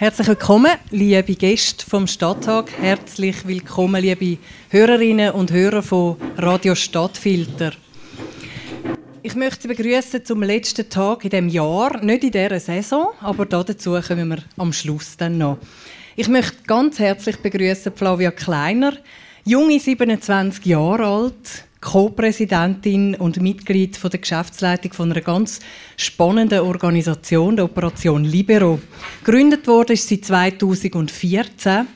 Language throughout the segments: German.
Herzlich willkommen, liebe Gäste vom Stadttag. Herzlich willkommen, liebe Hörerinnen und Hörer von Radio Stadtfilter. Ich möchte Sie begrüßen zum letzten Tag in dem Jahr, nicht in dieser Saison, aber dazu kommen wir am Schluss dann noch. Ich möchte ganz herzlich begrüßen Flavia Kleiner, junge 27 Jahre alt, Co-Präsidentin und Mitglied von der Geschäftsleitung von einer ganz spannenden Organisation, der Operation Libero. Gegründet wurde sie 2014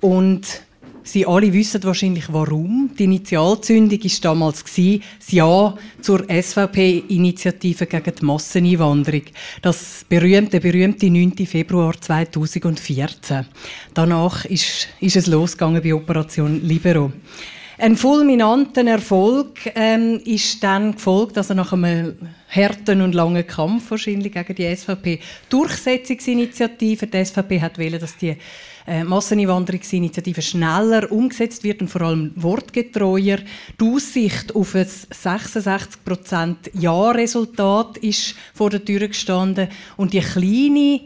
und Sie alle wissen wahrscheinlich warum. Die Initialzündung war damals das Ja zur SVP-Initiative gegen die Masseneinwanderung. Das berühmte, berühmte 9. Februar 2014. Danach ist, ist es losgegangen bei Operation Libero. Ein fulminanten Erfolg ähm, ist dann gefolgt, also nach einem harten und langen Kampf wahrscheinlich gegen die SVP Durchsetzungsinitiative. Die SVP hat wollen, dass die äh, Masseneinwanderungsinitiative schneller umgesetzt wird und vor allem wortgetreuer. Die Aussicht auf ein 66% Ja-Resultat ist vor der Tür gestanden und die kleine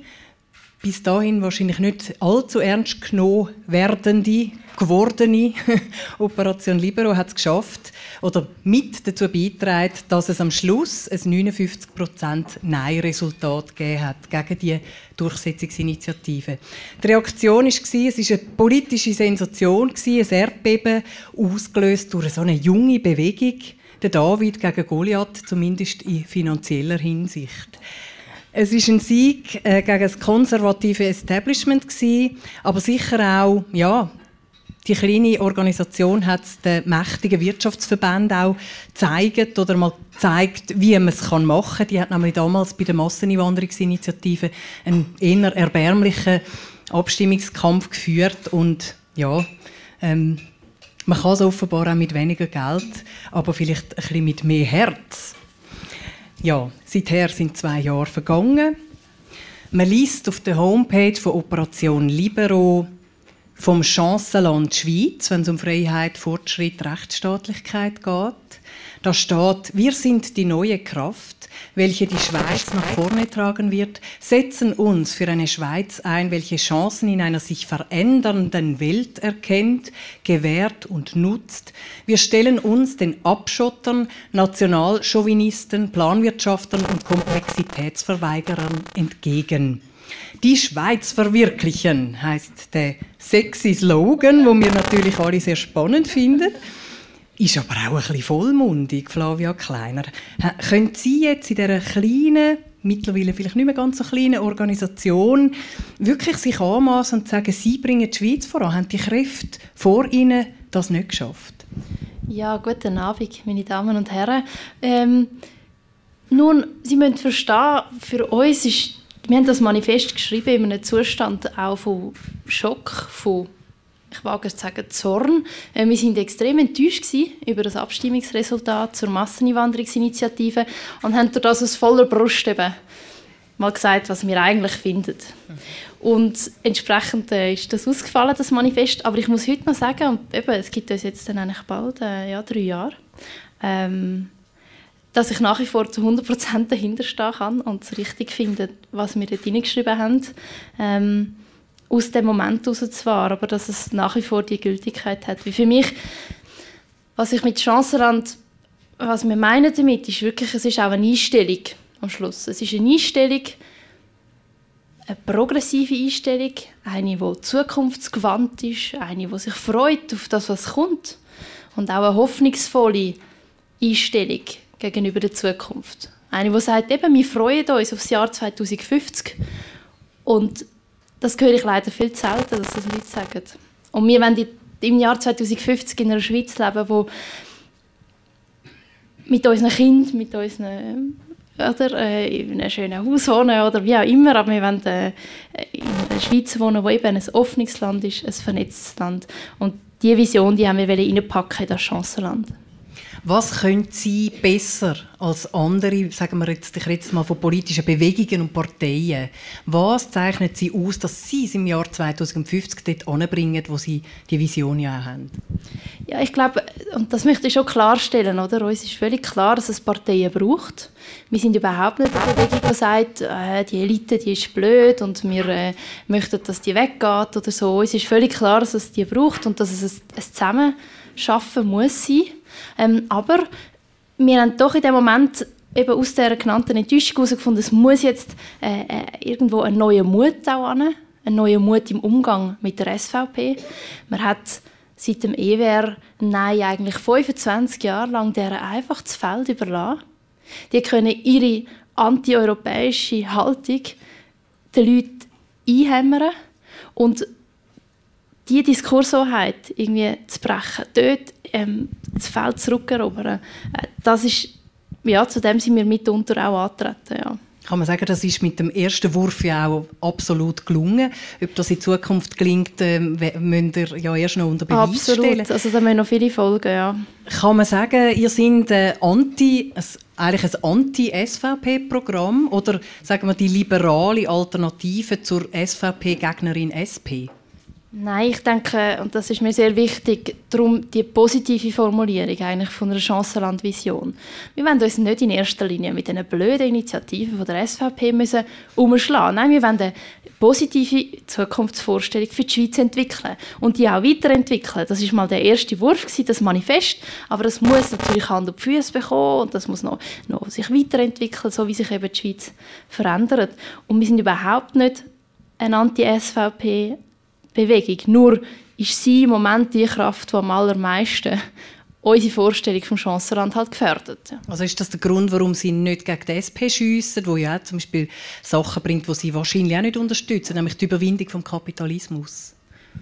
bis dahin wahrscheinlich nicht allzu ernst genommen werdende gewordene Operation Libero hat es geschafft oder mit dazu beitragen, dass es am Schluss ein 59% Nein-Resultat gegeben hat gegen die Durchsetzungsinitiative. Die Reaktion war, es war eine politische Sensation, ein Erdbeben, ausgelöst durch so eine junge Bewegung, der David gegen Goliath, zumindest in finanzieller Hinsicht. Es ist ein Sieg äh, gegen das konservative Establishment aber sicher auch ja, die kleine Organisation hat es den mächtigen Wirtschaftsverbänden auch gezeigt oder mal gezeigt, wie man es machen kann. Die hat nämlich damals bei der Masseneinwanderungsinitiative einen eher erbärmlichen Abstimmungskampf geführt und ja, ähm, man kann es offenbar auch mit weniger Geld, aber vielleicht ein bisschen mit mehr Herz. Ja, seither sind zwei Jahre vergangen. Man liest auf der Homepage von Operation Libero vom Chancenland Schweiz, wenn es um Freiheit, Fortschritt, Rechtsstaatlichkeit geht. Da steht, wir sind die neue Kraft, welche die Schweiz nach vorne tragen wird, setzen uns für eine Schweiz ein, welche Chancen in einer sich verändernden Welt erkennt, gewährt und nutzt. Wir stellen uns den Abschottern, Nationalchauvinisten, Planwirtschaftern und Komplexitätsverweigerern entgegen. Die Schweiz verwirklichen heißt der sexy Slogan, wo wir natürlich alle sehr spannend finden. Ist aber auch ein bisschen vollmundig, Flavia Kleiner. Können Sie jetzt in dieser kleinen, mittlerweile vielleicht nicht mehr ganz so kleinen Organisation wirklich sich anmaßen und sagen, Sie bringen die Schweiz voran? Haben die Kräfte vor Ihnen das nicht geschafft? Ja, guten Abend, meine Damen und Herren. Ähm, nun, Sie müssen verstehen, für uns ist wir haben das Manifest geschrieben in einem Zustand auch von Schock, von ich wage es zu sagen, Zorn. Äh, wir sind extrem enttäuscht über das Abstimmungsresultat zur Masseneinwanderungsinitiative und haben das aus voller Brust eben mal gesagt, was wir eigentlich finden. Und entsprechend äh, ist das ausgefallen, das Manifest. Aber ich muss heute noch sagen, und eben, es gibt uns jetzt dann eigentlich bald äh, ja, drei Jahre, ähm, dass ich nach wie vor zu 100% dahinter stehen kann und es richtig finde, was wir dort hineingeschrieben haben, ähm, aus dem Moment heraus zwar, aber dass es nach wie vor die Gültigkeit hat. Wie für mich, was ich mit Chancenland, was wir meinen damit, ist wirklich, es ist auch eine Einstellung am Schluss. Es ist eine Einstellung, eine progressive Einstellung, eine, die zukunftsgewandt ist, eine, die sich freut auf das, was kommt und auch eine hoffnungsvolle Einstellung gegenüber der Zukunft. Eine, die sagt, eben, wir freuen uns auf das Jahr 2050. Und das höre ich leider viel zu selten, dass das Leute sagen. Und wir wollen im Jahr 2050 in einer Schweiz leben, wo mit unseren Kindern, mit unseren oder, äh, in einem schönen Haus wohnen oder wie auch immer, aber wir wollen äh, in einer Schweiz wohnen, wo eben ein offenes Land ist, ein vernetztes Land. Und diese Vision die haben wir in das Chancenland. Was können Sie besser als andere, sagen wir jetzt, ich jetzt mal von politischen Bewegungen und Parteien, was zeichnet Sie aus, dass Sie es im Jahr 2050 dort anbringen, wo Sie die Vision ja haben? Ja, ich glaube, und das möchte ich schon klarstellen, oder? Uns ist völlig klar, dass es Parteien braucht. Wir sind überhaupt nicht eine Bewegung, die sagt, äh, die Elite, die ist blöd und wir äh, möchten, dass die weggeht oder so. Uns ist völlig klar, dass es die braucht und dass es ein, Zusammenschaffen muss sein. Ähm, aber wir haben doch in dem Moment eben aus der genannten Enttäuschung herausgefunden, es muss jetzt äh, äh, irgendwo ein neuer Mut auch an, ein neuer Mut im Umgang mit der SVP. Man hat seit dem EWR Nein eigentlich 25 Jahre lang deren einfach das Feld überlassen. Die können ihre antieuropäische Haltung den Leuten einhämmern und diese Diskurshoheit irgendwie zu brechen, dort ähm, das Feld zurückerobern, äh, das ist, ja, zu dem sind wir mitunter auch antreten, ja. Kann man sagen, das ist mit dem ersten Wurf ja auch absolut gelungen. Ob das in Zukunft gelingt, äh, müsst ihr ja erst noch unter Beweis absolut. stellen. also da müssen noch viele folgen, ja. Kann man sagen, ihr seid äh, anti, ein, eigentlich ein Anti-SVP-Programm oder sagen wir die liberale Alternative zur SVP-Gegnerin SP? Nein, ich denke, und das ist mir sehr wichtig, darum die positive Formulierung eigentlich von einer Chancenland-Vision. Wir wollen uns nicht in erster Linie mit einer blöden Initiative von der SVP müssen umschlagen. Nein, wir wollen eine positive Zukunftsvorstellung für die Schweiz entwickeln und die auch weiterentwickeln. Das ist mal der erste Wurf das Manifest, aber das muss natürlich Hand und Füße bekommen und das muss noch, noch sich weiterentwickeln, so wie sich eben die Schweiz verändert. Und wir sind überhaupt nicht ein Anti-SVP Bewegung. Nur ist sie im Moment die Kraft, die am allermeisten unsere Vorstellung vom Chancenland halt gefährdet. Also ist das der Grund, warum Sie nicht gegen die SP schiessen, wo ja zum Beispiel Sachen bringt, die Sie wahrscheinlich auch nicht unterstützen, nämlich die Überwindung vom Kapitalismus?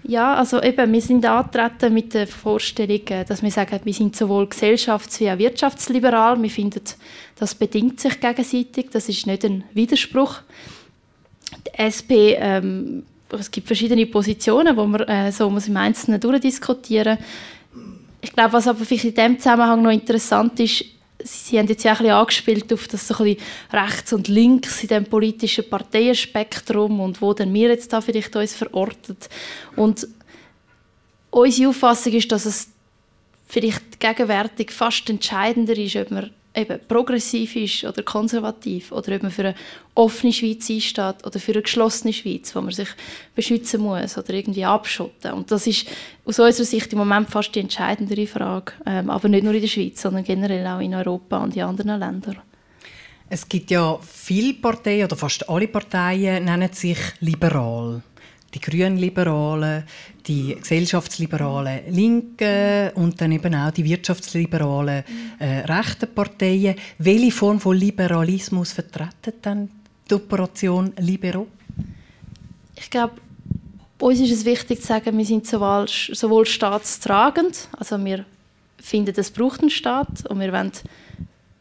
Ja, also eben, wir sind angetreten mit der Vorstellung, äh, dass wir sagen, wir sind sowohl gesellschafts- wie auch wirtschaftsliberal. Wir finden, das bedingt sich gegenseitig, das ist nicht ein Widerspruch. Die SP ähm, es gibt verschiedene Positionen, wo man äh, so muss im Einzelnen durchdiskutieren Ich glaube, was aber vielleicht in diesem Zusammenhang noch interessant ist, Sie haben jetzt ja ein bisschen angespielt auf das so ein bisschen rechts und links in dem politischen Parteienspektrum und wo denn wir jetzt da vielleicht uns verortet. Und unsere Auffassung ist, dass es vielleicht gegenwärtig fast entscheidender ist, ob man eben progressiv ist oder konservativ oder ob man für eine offene Schweiz einsteht oder für eine geschlossene Schweiz, wo man sich beschützen muss oder irgendwie abschotten. Und das ist aus unserer Sicht im Moment fast die entscheidendere Frage, ähm, aber nicht nur in der Schweiz, sondern generell auch in Europa und in anderen Ländern. Es gibt ja viele Parteien oder fast alle Parteien nennen sich liberal die Grünliberalen, die gesellschaftsliberalen Linken und dann eben auch die wirtschaftsliberalen äh, rechten Parteien. Welche Form von Liberalismus vertreten dann die Operation Libero? Ich glaube, uns ist es wichtig zu sagen, wir sind sowohl, sowohl staatstragend, also wir finden, es braucht einen Staat und wir wollen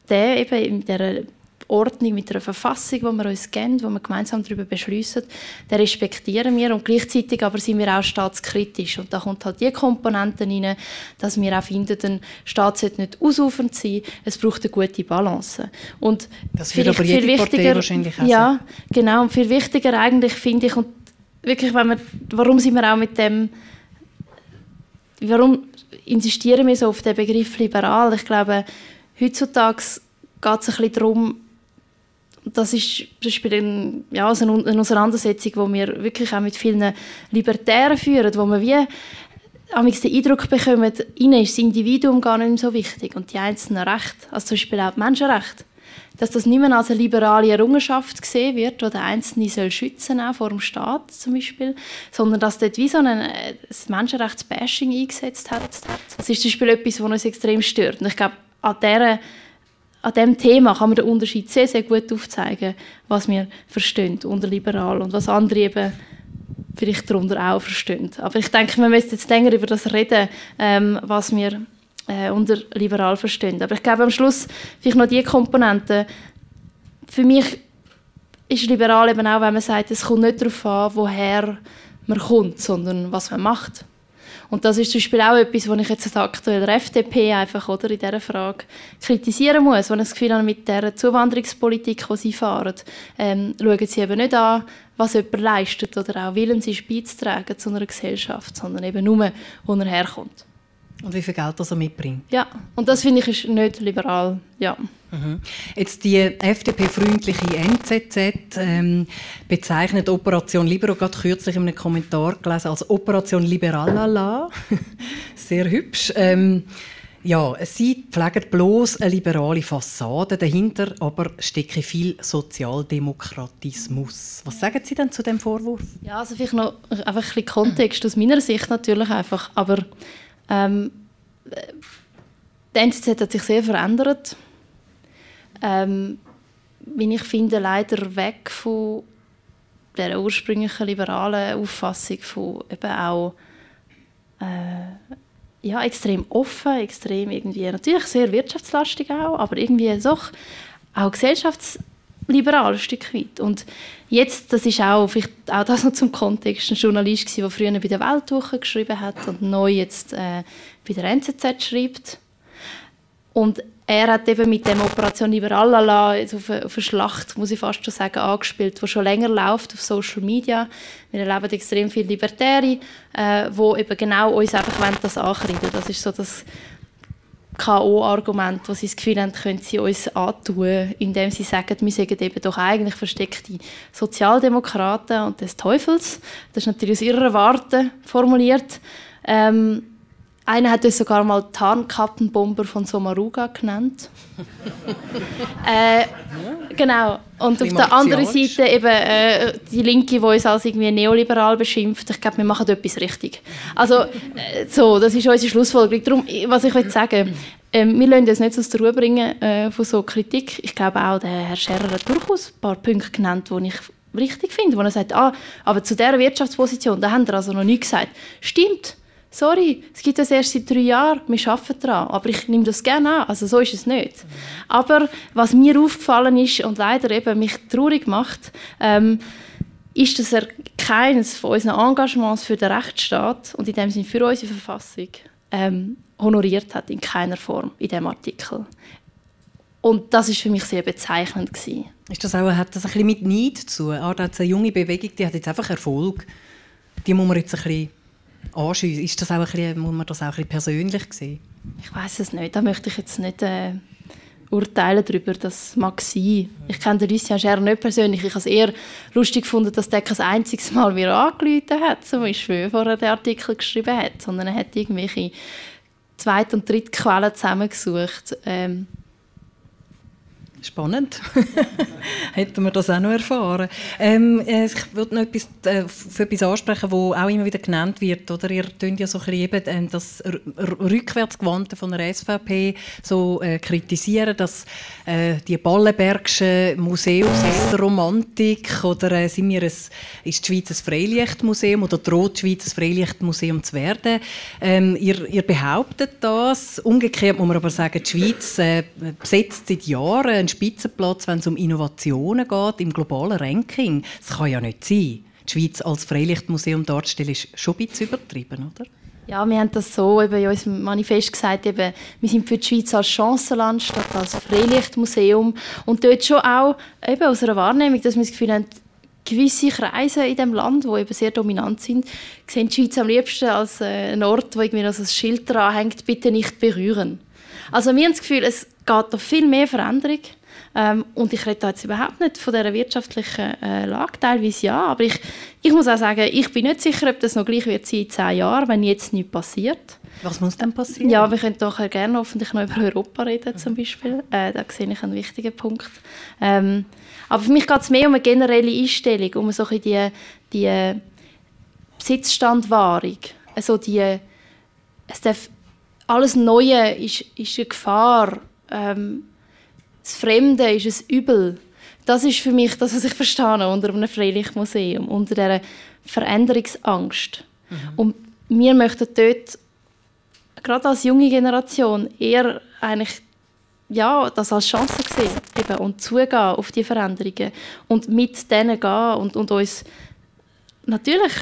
den eben in dieser Ordnung, mit einer Verfassung, wo wir uns kennen, wo wir gemeinsam darüber beschließen, den respektieren wir und gleichzeitig aber sind wir auch staatskritisch und da kommt halt die Komponente rein, dass wir auch finden, ein Staat sollte nicht ausufernd sein, es braucht eine gute Balance. Und das wird aber jede Partei wahrscheinlich auch Ja, genau und viel wichtiger eigentlich finde ich und wirklich, wenn wir, warum sind wir auch mit dem warum insistieren wir so auf den Begriff liberal? Ich glaube, heutzutage geht es ein bisschen darum, das ist zum Beispiel ein, ja, also eine Auseinandersetzung, die wir wirklich auch mit vielen Libertären führen, wo man wie den Eindruck bekommen, ihnen ist das Individuum gar nicht mehr so wichtig und die einzelnen Rechte, also zum Beispiel auch die Menschenrechte, dass das nicht mehr als eine liberale Errungenschaft gesehen wird, die der Einzelne soll schützen auch vor dem Staat zum Beispiel, sondern dass dort wie so ein, ein Menschenrechtsbashing eingesetzt hat. Das ist zum Beispiel etwas, was uns extrem stört. Und ich glaube, an dieser an diesem Thema kann man den Unterschied sehr, sehr gut aufzeigen, was wir verstehen unter liberal und was andere eben vielleicht darunter auch verstehen. Aber ich denke, wir müssen jetzt länger über das reden, ähm, was wir äh, unter liberal verstehen. Aber ich glaube, am Schluss vielleicht noch die Komponente. Für mich ist liberal eben auch, wenn man sagt, es kommt nicht darauf an, woher man kommt, sondern was man macht. Und das ist zum Beispiel auch etwas, was ich jetzt aktuell der FDP einfach oder, in dieser Frage kritisieren muss, wo ich das Gefühl habe, mit der Zuwanderungspolitik, die sie fahren, ähm, schauen sie eben nicht an, was jemand leistet oder auch Willen ist beizutragen zu einer Gesellschaft, sondern eben nur, wo er herkommt. Und wie viel Geld das er mitbringt. Ja, und das finde ich ist nicht liberal. Ja. Mhm. Jetzt die FDP-freundliche NZZ ähm, bezeichnet Operation Libero, gerade kürzlich in einem Kommentar gelesen, als Operation Liberalala. Sehr hübsch. Ähm, ja, sie pflegen bloß eine liberale Fassade, dahinter aber stecke viel Sozialdemokratismus. Was sagen Sie denn zu dem Vorwurf? Ja, also vielleicht noch einfach ein bisschen Kontext aus meiner Sicht natürlich einfach, aber ähm, die NZZ hat sich sehr verändert. Ähm, wie ich finde, leider weg von der ursprünglichen liberalen Auffassung von eben auch äh, ja, extrem offen, extrem irgendwie, natürlich sehr wirtschaftslastig auch, aber irgendwie doch auch gesellschaftsliberal ein Stück weit. Und jetzt, das ist auch, vielleicht auch das noch zum Kontext, ein Journalist der früher bei der Weltwoche geschrieben hat und neu jetzt äh, bei der NZZ schreibt. Und er hat eben mit dem Operation Liberalala auf eine, auf eine Schlacht, muss ich fast schon sagen, angespielt, die schon länger läuft auf Social Media. Wir erleben extrem viele Libertäre, äh, die eben genau uns einfach das ankreiden Das ist so das K.O.-Argument, wo sie das Gefühl haben, können sie uns antun, indem sie sagen, wir sind eben doch eigentlich versteckte Sozialdemokraten und des Teufels. Das ist natürlich aus ihrer Warte formuliert. Ähm, einer hat es sogar mal Tarnkappenbomber von Somaruga genannt. äh, genau. Und auf der anderen Seite eben äh, die Linke, die uns als irgendwie neoliberal beschimpft. Ich glaube, wir machen etwas richtig. Also, äh, so, das ist unsere Schlussfolgerung. Darum, was ich will sagen äh, wir lassen uns nicht aus der Ruhe bringen äh, von so Kritik. Ich glaube auch, der Herr Scherer hat durchaus ein paar Punkte genannt, die ich richtig finde. Wo er sagt, ah, aber zu dieser Wirtschaftsposition, da haben wir also noch nie gesagt. Stimmt sorry, es gibt das erst seit drei Jahren, wir arbeiten daran, aber ich nehme das gerne an, also so ist es nicht. Aber was mir aufgefallen ist und leider eben mich traurig macht, ähm, ist, dass er keines von unseren Engagements für den Rechtsstaat und in dem Sinne für unsere Verfassung ähm, honoriert hat, in keiner Form, in diesem Artikel. Und das ist für mich sehr bezeichnend gewesen. Ist das auch, hat das ein bisschen mit Neid zu? Ah, da eine junge Bewegung, die hat jetzt einfach Erfolg. Die muss man jetzt ein bisschen anschiessen. Ist das auch ein bisschen, muss man das auch ein bisschen persönlich sehen? Ich weiß es nicht. Da möchte ich jetzt nicht äh, urteilen darüber. Das mag sein. Ich kenne Lucien Scher nicht persönlich. Ich habe es eher lustig gefunden, dass der kein einziges Mal mir angerufen hat, zum Beispiel, bevor er den Artikel geschrieben hat, sondern er hat irgendwelche Zweit- und Drittquellen zusammengesucht. Ähm, Spannend. Hätten wir das auch noch erfahren. Ähm, äh, ich würde noch etwas, äh, für etwas ansprechen, das auch immer wieder genannt wird. Oder? Ihr könnt ja so ein bisschen eben, äh, das Rückwärtsgewandte von der SVP so äh, kritisieren, dass äh, die Ballenbergsche Museumsromantik oder äh, sind wir ein, ist die Schweiz ein Freilichtmuseum oder droht die Schweiz ein Freilichtmuseum zu werden? Ähm, ihr, ihr behauptet das. Umgekehrt muss man aber sagen, die Schweiz äh, besetzt seit Jahren Spitzenplatz, wenn es um Innovationen geht im globalen Ranking. Das kann ja nicht sein. Die Schweiz als Freilichtmuseum darzustellen, ist schon ein bisschen übertrieben, oder? Ja, wir haben das so eben in unserem Manifest gesagt, eben, wir sind für die Schweiz als Chancenland statt als Freilichtmuseum. Und dort schon auch eben aus einer Wahrnehmung, dass wir das Gefühl haben, gewisse Kreise in dem Land, die eben sehr dominant sind, sehen die Schweiz am liebsten als äh, ein Ort, wo irgendwie noch ein Schild dran hängt, bitte nicht berühren. Also wir haben das Gefühl, es geht noch viel mehr Veränderung. Ähm, und ich rede jetzt überhaupt nicht von dieser wirtschaftlichen äh, Lage, teilweise ja, aber ich, ich muss auch sagen, ich bin nicht sicher, ob das noch gleich wird sein in zehn Jahren, wenn jetzt nichts passiert. Was muss denn passieren? Ja, wir können doch gerne hoffentlich noch über Europa reden zum Beispiel. Äh, da sehe ich einen wichtigen Punkt. Ähm, aber für mich geht es mehr um eine generelle Einstellung, um so die, die Besitzstandwahrung. Also die, es darf, alles Neue ist, ist eine Gefahr. Ähm, das Fremde ist ein Übel. Das ist für mich das, was ich verstehe unter einem Freilichtmuseum, unter dieser Veränderungsangst. Mhm. Und wir möchten dort, gerade als junge Generation, eher eigentlich ja, das als Chance sehen eben, und zugehen auf die Veränderungen und mit denen gehen und, und uns natürlich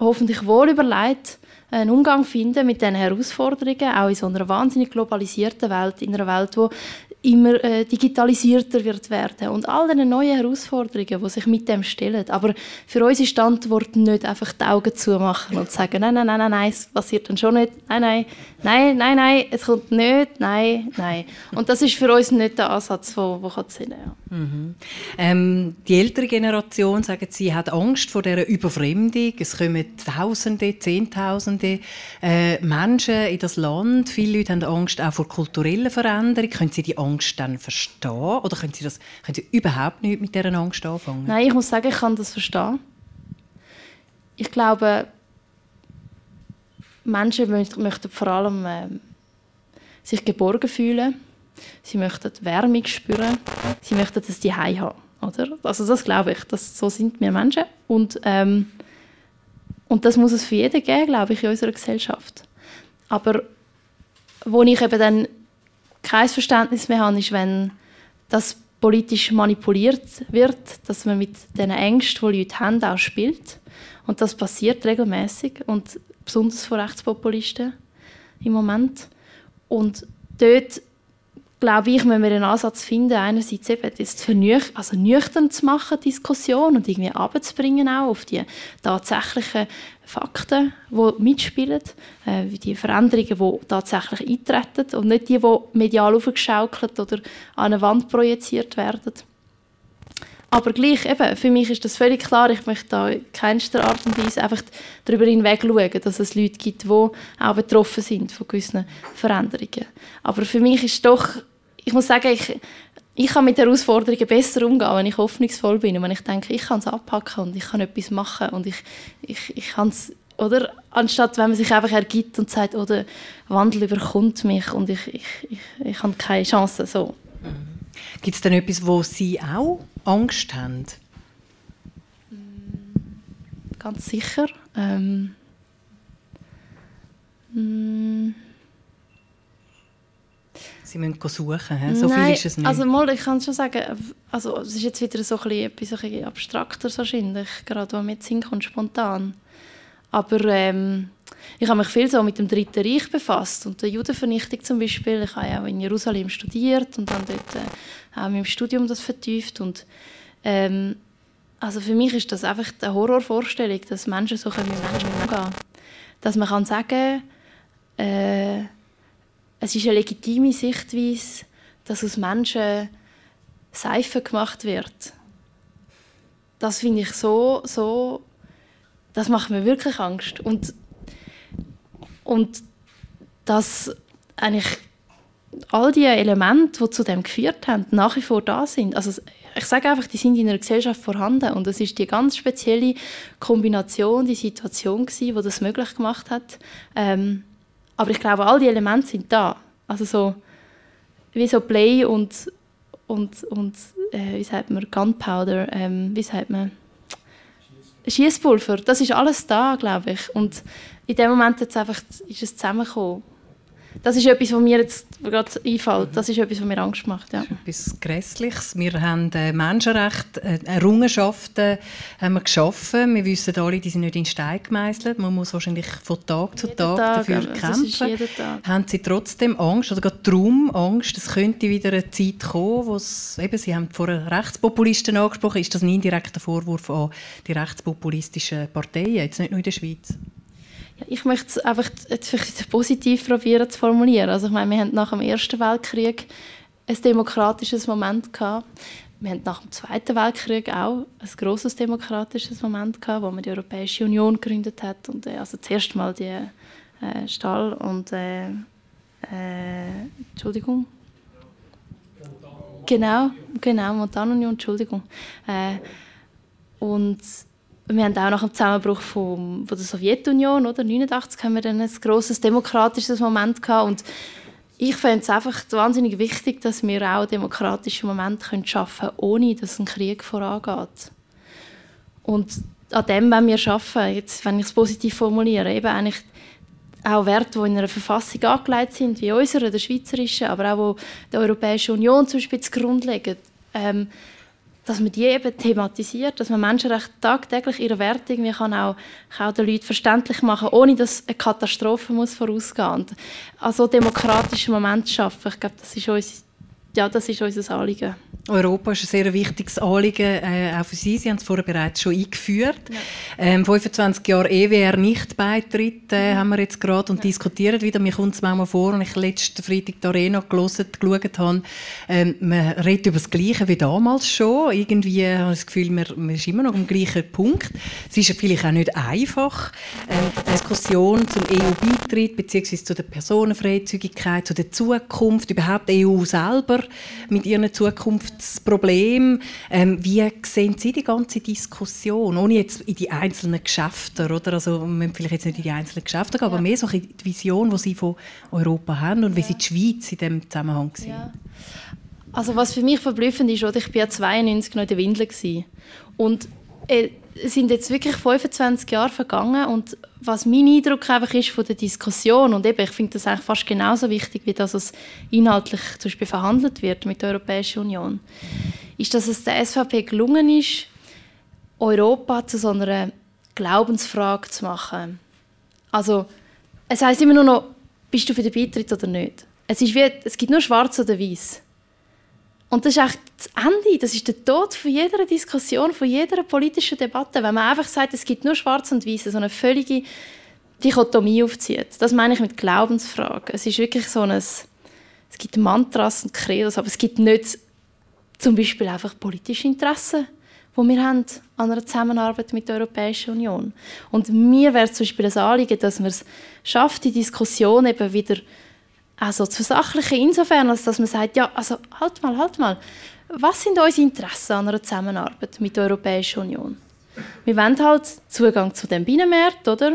hoffentlich wohl überlegt einen Umgang finden mit diesen Herausforderungen, auch in so einer wahnsinnig globalisierten Welt, in einer Welt, wo immer äh, digitalisierter wird werden und all diese neuen Herausforderungen, die sich mit dem stellen. Aber für uns ist die Antwort nicht einfach die Augen zumachen und sagen, nein, nein, nein, nein, nein, es passiert dann schon nicht, nein, nein, nein, nein, nein, es kommt nicht, nein, nein. Und das ist für uns nicht der Ansatz, der, der Sinn ja. Mhm. ähm, Die ältere Generation, sagen Sie, hat Angst vor dieser Überfremdung. Es kommen Tausende, Zehntausende äh, Menschen in das Land. Viele Leute haben Angst auch vor kulturellen Veränderungen. Können Sie die Angst dann verstehen? Oder können Sie, das, können Sie überhaupt nicht mit dieser Angst anfangen? Nein, ich muss sagen, ich kann das verstehen. Ich glaube, Menschen möchten vor allem äh, sich geborgen fühlen. Sie möchten Wärme spüren. Sie möchten, dass die haben. Oder? Also das glaube ich. Das, so sind wir Menschen. Und, ähm, und das muss es für jeden geben, glaube ich, in unserer Gesellschaft. Aber wo ich eben dann kein Verständnis mehr habe, ist, wenn das politisch manipuliert wird, dass man mit den Ängsten, die Leute haben, auch spielt. Und das passiert regelmäßig und besonders von Rechtspopulisten im Moment. Und dort glaube ich, wenn wir einen Ansatz finden, einerseits eben das vernüch also nüchtern zu machen, Diskussion und irgendwie abzubringen auch auf die tatsächlichen Fakten, die mitspielen, äh, die Veränderungen, die tatsächlich eintreten und nicht die, die medial aufgeschaukelt oder an eine Wand projiziert werden. Aber gleich, eben, für mich ist das völlig klar, ich möchte da in keinster Art und Weise einfach darüber hinweg schauen, dass es Leute gibt, die auch betroffen sind von gewissen Veränderungen. Aber für mich ist doch, ich muss sagen, ich, ich kann mit Herausforderungen besser umgehen, wenn ich hoffnungsvoll bin und wenn ich denke, ich kann es anpacken und ich kann etwas machen und ich, ich, ich kann es, oder? Anstatt, wenn man sich einfach ergibt und sagt, oh, Wandel überkommt mich und ich, ich, ich, ich habe keine Chance, so. Gibt es denn etwas, wo Sie auch Angst haben? Ganz sicher. Ähm, mm. Sie müssen suchen, he? so Nein, viel ist es nicht. Also mal, ich kann schon sagen, also es ist jetzt wieder so ein etwas ein bisschen abstrakter wahrscheinlich, gerade was mir jetzt hinkommt, spontan. Aber ähm, ich habe mich viel so mit dem Dritten Reich befasst und der Judenvernichtung zum Beispiel. Ich habe ja auch in Jerusalem studiert und dann dort äh, auch im Studium das vertieft und ähm, also für mich ist das einfach eine Horrorvorstellung, dass Menschen so mit Menschen umgehen Dass man kann sagen äh, es ist eine legitime Sichtweise, dass aus Menschen Seife gemacht wird. Das finde ich so, so, das macht mir wirklich Angst. Und, und dass eigentlich all die Elemente, die zu dem geführt haben, nach wie vor da sind. Also ich sage einfach, die sind in einer Gesellschaft vorhanden und es ist die ganz spezielle Kombination, die Situation gewesen, die das möglich gemacht hat. Ähm, aber ich glaube, all die Elemente sind da. Also so wie so Play und und und äh, wie sagt man Gunpowder, ähm, wie sagt man Schießpulver. Das ist alles da, glaube ich. Und in dem Moment jetzt einfach ist es zusammengekommen das ist etwas, was mir jetzt gerade einfällt. Das ist etwas, was mir Angst macht. Ja. Das ist etwas Grässliches. Wir haben äh, Menschenrechte, äh, Errungenschaften haben wir geschaffen. Wir wissen alle, die sind nicht in Stein gemeißelt. Man muss wahrscheinlich von Tag zu Tag, Tag dafür kämpfen. Haben Sie trotzdem Angst oder gerade darum Angst, es könnte wieder eine Zeit kommen, wo es, eben, Sie haben vorher Rechtspopulisten angesprochen, ist das ein indirekter Vorwurf an die rechtspopulistischen Parteien, jetzt nicht nur in der Schweiz? Ich möchte es einfach jetzt positiv probieren zu formulieren. Also ich meine, wir hatten nach dem Ersten Weltkrieg ein demokratisches Moment gehabt. Wir hatten nach dem Zweiten Weltkrieg auch ein großes demokratisches Moment gehabt, wo man die Europäische Union gegründet hat und äh, also zuerst mal die äh, Stahl und äh, äh, Entschuldigung. Genau, genau, Montanunion, Entschuldigung. Äh, und wir haben auch nach dem Zusammenbruch von, von der Sowjetunion, oder 89, haben wir dann ein grosses demokratisches Moment gehabt und ich finde es einfach wahnsinnig wichtig, dass wir auch demokratische Momente schaffen können, ohne dass ein Krieg vorangeht. Und an dem wollen wir arbeiten, jetzt, wenn ich es positiv formuliere, eben eigentlich auch Werte, die in einer Verfassung angelegt sind, wie unserer, der schweizerischen, aber auch wo der Europäischen Union zum Beispiel zugrunde legen. Ähm, dass man die eben thematisiert, dass man Menschenrechte tagtäglich ihre Werte irgendwie kann auch, auch den Leuten verständlich machen, ohne dass eine Katastrophe muss vorausgehen muss. Also demokratische Momente schaffen, ich glaube, das ist uns ja, das ist unser Anliegen. Europa ist ein sehr wichtiges Anliegen, äh, auch für Sie. Sie haben es vorher bereits schon eingeführt. Ja. Ähm, 25 Jahre EWR nicht beitritt, äh, haben wir jetzt gerade und ja. diskutieren wieder. Mir kommt es manchmal vor, und ich letzten Freitag die Arena gelesen, geschaut habe, ähm, man redet über das Gleiche wie damals schon. Irgendwie habe ich das Gefühl, man, man ist immer noch am gleichen Punkt. Es ist vielleicht auch nicht einfach. Ähm, die Diskussion zum EU-Beitritt bzw. zu der Personenfreizügigkeit, zu der Zukunft, überhaupt die EU selber mit ihren Zukunft das Problem. Ähm, wie sehen Sie die ganze Diskussion, ohne jetzt in die einzelnen Geschäfte, oder? Also, wir müssen vielleicht jetzt nicht in die einzelnen Geschäfte gehen, ja. aber mehr so die Vision, die Sie von Europa haben und wie Sie die Schweiz in diesem Zusammenhang sehen. Also was für mich verblüffend ist, ich war ja 92 noch in der Windel und äh, es sind jetzt wirklich 25 Jahre vergangen und was mein Eindruck einfach ist von der Diskussion und eben, ich finde das eigentlich fast genauso wichtig, wie das es inhaltlich zum Beispiel verhandelt wird mit der Europäischen Union, ist, dass es der SVP gelungen ist, Europa zu so einer Glaubensfrage zu machen. Also es heißt immer nur noch, bist du für den Beitritt oder nicht? Es, ist wie, es gibt nur Schwarz oder Weiß. Und das ist echt das Ende, das ist der Tod von jeder Diskussion, von jeder politischen Debatte, wenn man einfach sagt, es gibt nur Schwarz und Weiß, so eine völlige Dichotomie aufzieht. Das meine ich mit Glaubensfragen. Es ist wirklich so ein, es gibt Mantras und Credos, aber es gibt nicht zum Beispiel einfach politische Interessen, die wir haben an einer Zusammenarbeit mit der Europäischen Union. Und mir wäre zum Beispiel ein Anliegen, dass man es schafft, die Diskussion eben wieder also zu versachlichen insofern, als dass man sagt, ja, also halt mal, halt mal, was sind unsere Interessen an einer Zusammenarbeit mit der Europäischen Union? Wir wollen halt Zugang zu dem Binnenmarkt, oder?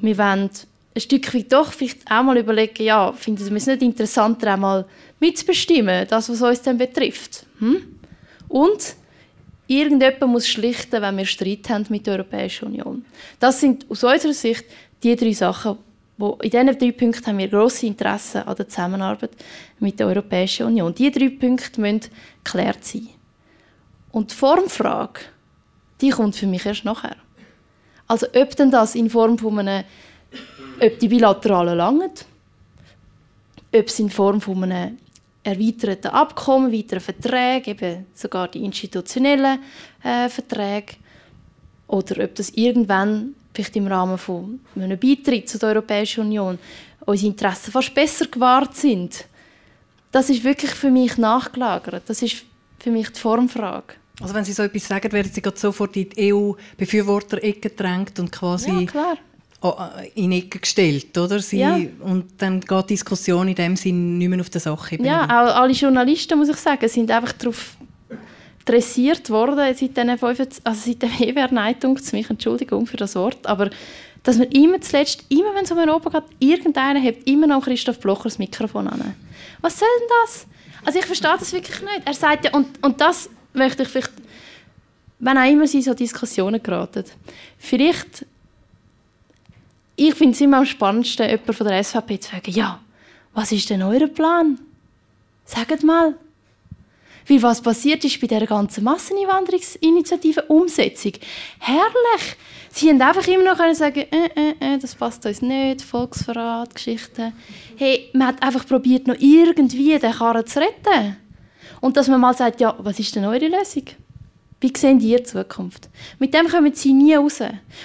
Wir wollen ein Stück weit doch vielleicht auch mal überlegen, ja, finden wir es nicht interessanter, auch mal mitzubestimmen, das, was uns dann betrifft. Hm? Und irgendjemand muss schlichten, wenn wir Streit haben mit der Europäischen Union. Das sind aus unserer Sicht die drei Sachen, wo, in diesen drei Punkten haben wir grosse Interesse an der Zusammenarbeit mit der Europäischen Union. Diese drei Punkte müssen geklärt sein. Und die Formfrage, die kommt für mich erst nachher. Also ob denn das in Form von einem, ob die bilateralen langen, ob es in Form von einem erweiterten Abkommen, weiteren Verträgen, eben sogar die institutionellen äh, Verträge, oder ob das irgendwann vielleicht im Rahmen von einem Beitritt zur Europäischen Union unsere Interessen fast besser gewahrt sind. Das ist wirklich für mich nachgelagert. Das ist für mich die Formfrage. Also wenn Sie so etwas sagen, werden Sie sofort in die EU-Befürworter-Ecke gedrängt und quasi ja, in Ecke gestellt, oder? Sie, ja. Und dann geht die Diskussion in dem Sinne nicht mehr auf der Sache. Ja, auch alle Journalisten, muss ich sagen, sind einfach darauf dressiert worden seit, diesen 25, also seit EWR zu mich, Entschuldigung für das Wort, aber dass man immer zuletzt, immer wenn es um Europa geht, irgendeiner hebt immer noch Christoph Blocher das Mikrofon an. Was soll denn das? Also ich verstehe das wirklich nicht. Er sagt ja, und, und das möchte ich vielleicht, wenn auch immer sie so Diskussionen geraten, vielleicht, ich finde es immer am spannendsten, jemand von der SVP zu fragen, ja, was ist denn euer Plan? Sagt mal, weil was passiert ist bei der ganzen Masseneinwanderungsinitiative Umsetzung. Herrlich! Sie haben einfach immer noch sagen, äh, äh, äh, das passt uns nicht, Volksverrat, Geschichten. Hey, man hat einfach probiert, noch irgendwie den Karren zu retten. Und dass man mal sagt, ja, was ist denn eure Lösung? Wie sehen die Zukunft? Mit dem kommen sie nie raus.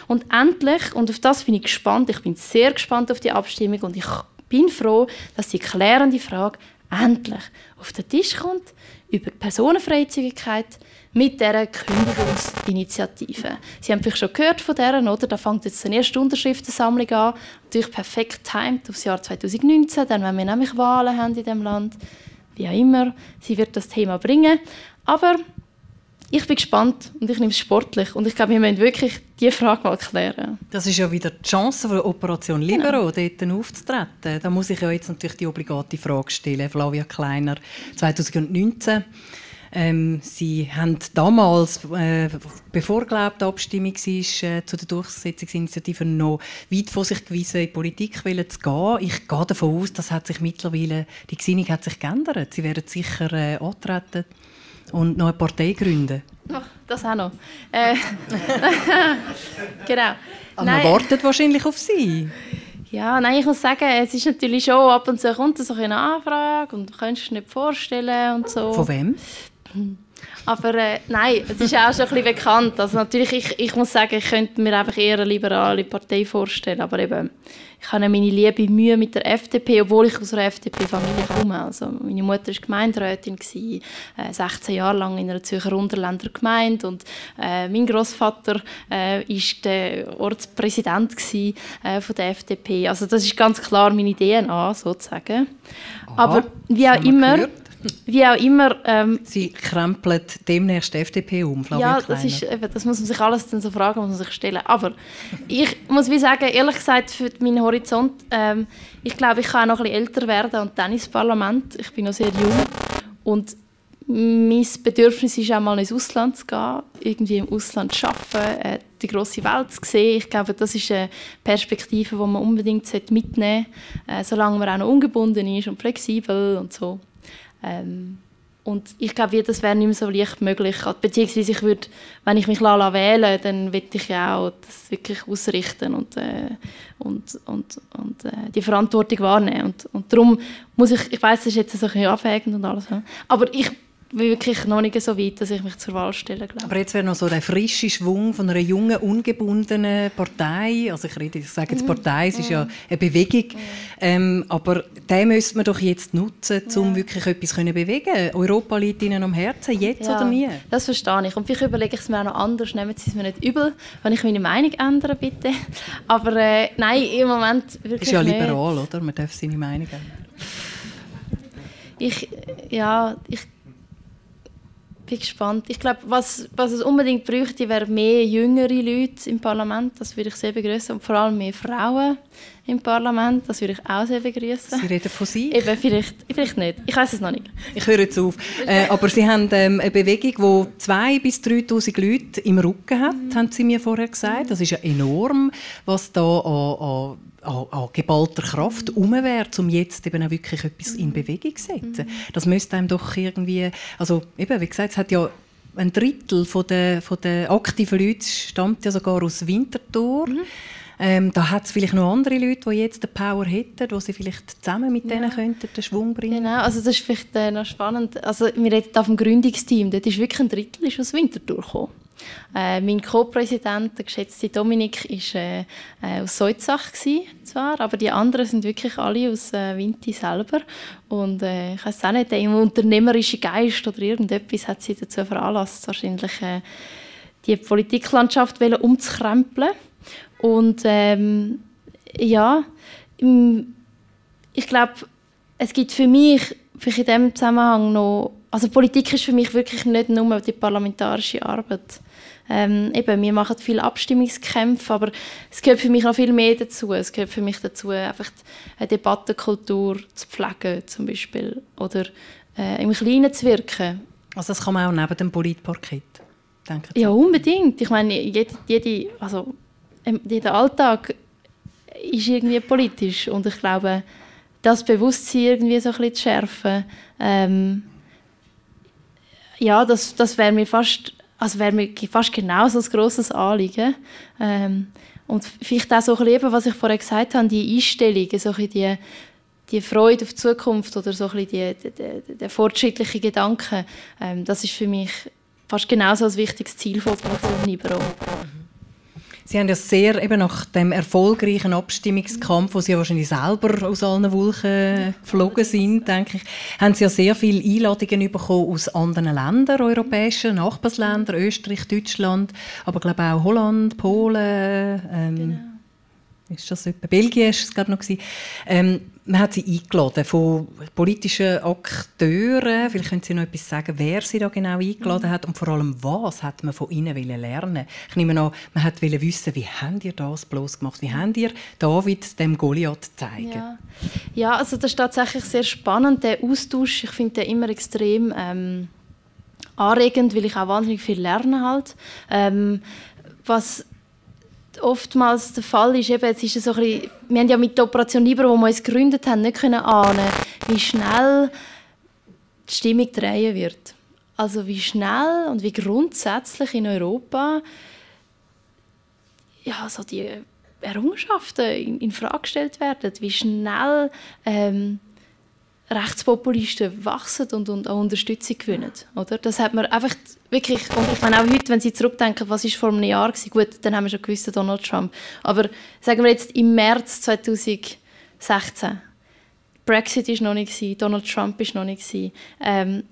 Und endlich, und auf das bin ich gespannt, ich bin sehr gespannt auf die Abstimmung und ich bin froh, dass die klärende Frage endlich auf den Tisch kommt über Personenfreizügigkeit mit dieser Kündigungsinitiative. Sie haben vielleicht schon gehört von deren, oder? Da fängt jetzt eine erste Unterschriftensammlung an. Natürlich perfekt timed aufs Jahr 2019, dann wenn wir nämlich Wahlen haben in dem Land. Wie auch immer, sie wird das Thema bringen. Aber ich bin gespannt und ich nehme es sportlich. Und ich glaube, wir müssen wirklich diese Frage mal klären. Das ist ja wieder die Chance für Operation Libero, genau. dort aufzutreten. Da muss ich ja jetzt natürlich die obligate Frage stellen. Flavia Kleiner, 2019. Ähm, Sie haben damals, äh, bevor glaub, die Abstimmung war, äh, zu der Durchsetzungsinitiative noch weit vor sich gewiesen, in die Politik zu gehen. Ich gehe davon aus, dass hat sich mittlerweile, die Gesinnung hat sich geändert. Sie werden sicher äh, antreten und noch eine Partei gründen. Oh, das auch noch. Äh, genau. Aber man wartet wahrscheinlich auf Sie. Ja, nein, ich muss sagen, es ist natürlich schon, ab und zu kommt so eine Anfrage und du kannst dir nicht vorstellen und so. Von wem? Aber äh, nein, es ist auch schon ein bisschen bekannt. Also natürlich, ich, ich muss sagen, ich könnte mir einfach eher eine liberale Partei vorstellen, aber eben, ich habe meine liebe Mühe mit der FDP, obwohl ich aus einer FDP-Familie komme. Also meine Mutter war Gemeinderätin, gewesen, äh, 16 Jahre lang in einer Zürcher Unterländer Gemeinde und äh, mein Großvater äh, der Ortspräsident gewesen, äh, von der FDP. Also das ist ganz klar meine DNA sozusagen. Aha, aber wie auch immer... Gehört wie auch immer. Ähm, Sie krempelt demnächst die FDP um, Flavia Ja, das, ist, das muss man sich alles dann so fragen, muss man sich stellen. Aber ich muss wie sagen, ehrlich gesagt, für meinen Horizont, ähm, ich glaube, ich kann auch noch ein bisschen älter werden und dann ins Parlament. Ich bin noch sehr jung und mein Bedürfnis ist auch mal ins Ausland zu gehen, irgendwie im Ausland zu arbeiten, äh, die grosse Welt zu sehen. Ich glaube, das ist eine Perspektive, die man unbedingt mitnehmen sollte, äh, solange man auch noch ungebunden ist und flexibel und so. Ähm, und ich glaube, das wäre nicht mehr so leicht möglich. Beziehungsweise, ich würde, wenn ich mich wählen lasse, dann würde ich ja auch das wirklich ausrichten und, äh, und, und, und äh, die Verantwortung wahrnehmen. Und, und darum muss ich, ich weiß, es ist jetzt so ein bisschen abwägend und alles, aber ich wirklich noch nicht so weit, dass ich mich zur Wahl stelle. Glaube. Aber jetzt wäre noch so der frische Schwung von einer jungen, ungebundenen Partei. Also ich, rede, ich sage jetzt mhm. Partei, es ist ja mhm. eine Bewegung. Mhm. Ähm, aber den müsste man doch jetzt nutzen, um ja. wirklich etwas zu bewegen. Europa liegt Ihnen am Herzen, jetzt ja, oder nie? Das verstehe ich. Und vielleicht überlege ich es mir auch noch anders. Nehmen Sie es mir nicht übel, wenn ich meine Meinung ändere, bitte. Aber äh, nein, im Moment wirklich Ist ja liberal, nicht. oder? Man darf seine Meinung ändern. Ich, ja, ich bin gespannt. Ich glaube, was, was es unbedingt bräuchte, wäre mehr jüngere Leute im Parlament. Das würde ich sehr begrüßen. Und vor allem mehr Frauen im Parlament. Das würde ich auch sehr begrüßen. Sie reden von sich? Eben, vielleicht, vielleicht nicht. Ich weiß es noch nicht. Ich höre jetzt auf. Äh, aber Sie haben ähm, eine Bewegung, die 2'000 bis 3'000 Leute im Rücken hat, mhm. haben Sie mir vorher gesagt. Das ist ja enorm, was da an, an an, an geballter Kraft herum wäre, um jetzt eben auch wirklich etwas in Bewegung zu setzen. Das müsste einem doch irgendwie, also eben, wie gesagt, es hat ja ein Drittel von der, von der aktiven Leute stammt ja sogar aus Winterthur. Mhm. Ähm, da hat es vielleicht noch andere Leute, die jetzt die Power hätten, wo sie vielleicht zusammen mit denen ja. könnten den Schwung bringen Genau, also das ist vielleicht äh, noch spannend. Also wir reden da vom Gründungsteam, dort ist wirklich ein Drittel ist aus Winterthur gekommen. Äh, mein Co-Präsident, der geschätzte Dominik, war äh, äh, aus Solzach zwar, aber die anderen sind wirklich alle aus äh, Winti selber. Und äh, ich weiß auch nicht, der unternehmerische Geist oder irgendetwas hat sie dazu veranlasst, wahrscheinlich äh, die Politiklandschaft umzukrempeln. Und ähm, ja, ich glaube, es gibt für mich vielleicht in diesem Zusammenhang noch also Politik ist für mich wirklich nicht nur die parlamentarische Arbeit. Ähm, eben, wir machen viele Abstimmungskämpfe, aber es gehört für mich noch viel mehr dazu. Es gehört für mich dazu, einfach eine Debattenkultur zu pflegen, zum Beispiel, oder äh, im Kleinen zu wirken. Also das kann man auch neben dem Politparkett, denken Ja, unbedingt. Ich meine, jede, jede, also, ähm, jeder Alltag ist irgendwie politisch und ich glaube, das Bewusstsein irgendwie so ein bisschen zu schärfen, ähm, ja, das, das wäre mir fast also wäre mir fast genauso ein grosses Anliegen. Ähm, und vielleicht auch so ein bisschen, was ich vorher gesagt habe, die Einstellung, so ein die, die Freude auf die Zukunft oder so ein bisschen die, der fortschrittliche Gedanke, ähm, das ist für mich fast genauso ein wichtiges Ziel von Operation Libero. Sie haben ja sehr eben nach dem erfolgreichen Abstimmungskampf, wo Sie ja wahrscheinlich selber aus allen Wolken geflogen sind, denke ich, haben Sie ja sehr viele Einladungen bekommen aus anderen Ländern, europäischen Nachbarländern, Österreich, Deutschland, aber glaube auch Holland, Polen. Ähm, genau ist das etwa? Belgien ist es glaube noch ähm, man hat sie eingeladen von politischen Akteuren. Vielleicht können Sie noch etwas sagen, wer sie da genau eingeladen mhm. hat und vor allem was hat man von ihnen lernen. Ich nehme an, man hat wissen, wie habt ihr das bloß gemacht? Wie habt ihr David dem Goliath zeigen? Ja. ja, also das ist tatsächlich sehr spannend der Austausch. Ich finde den immer extrem ähm, anregend, weil ich auch wahnsinnig viel lerne halt. Ähm, was oftmals der Fall ist, eben, es ist so ein bisschen, wir haben ja mit der Operation Libero, wo wir uns gegründet haben, nicht können ahnen, wie schnell die Stimmung drehen wird. Also wie schnell und wie grundsätzlich in Europa ja, so die Errungenschaften in, in Frage gestellt werden, wie schnell ähm, Rechtspopulisten wachsen und, und auch Unterstützung gewinnen. Oder? Das hat man einfach wirklich, und ich meine auch heute, wenn Sie zurückdenken, was ist vor einem Jahr gewesen, gut, dann haben wir schon gewusst, Donald Trump. Aber sagen wir jetzt im März 2016, Brexit ist noch nicht Donald Trump ist noch nicht ähm,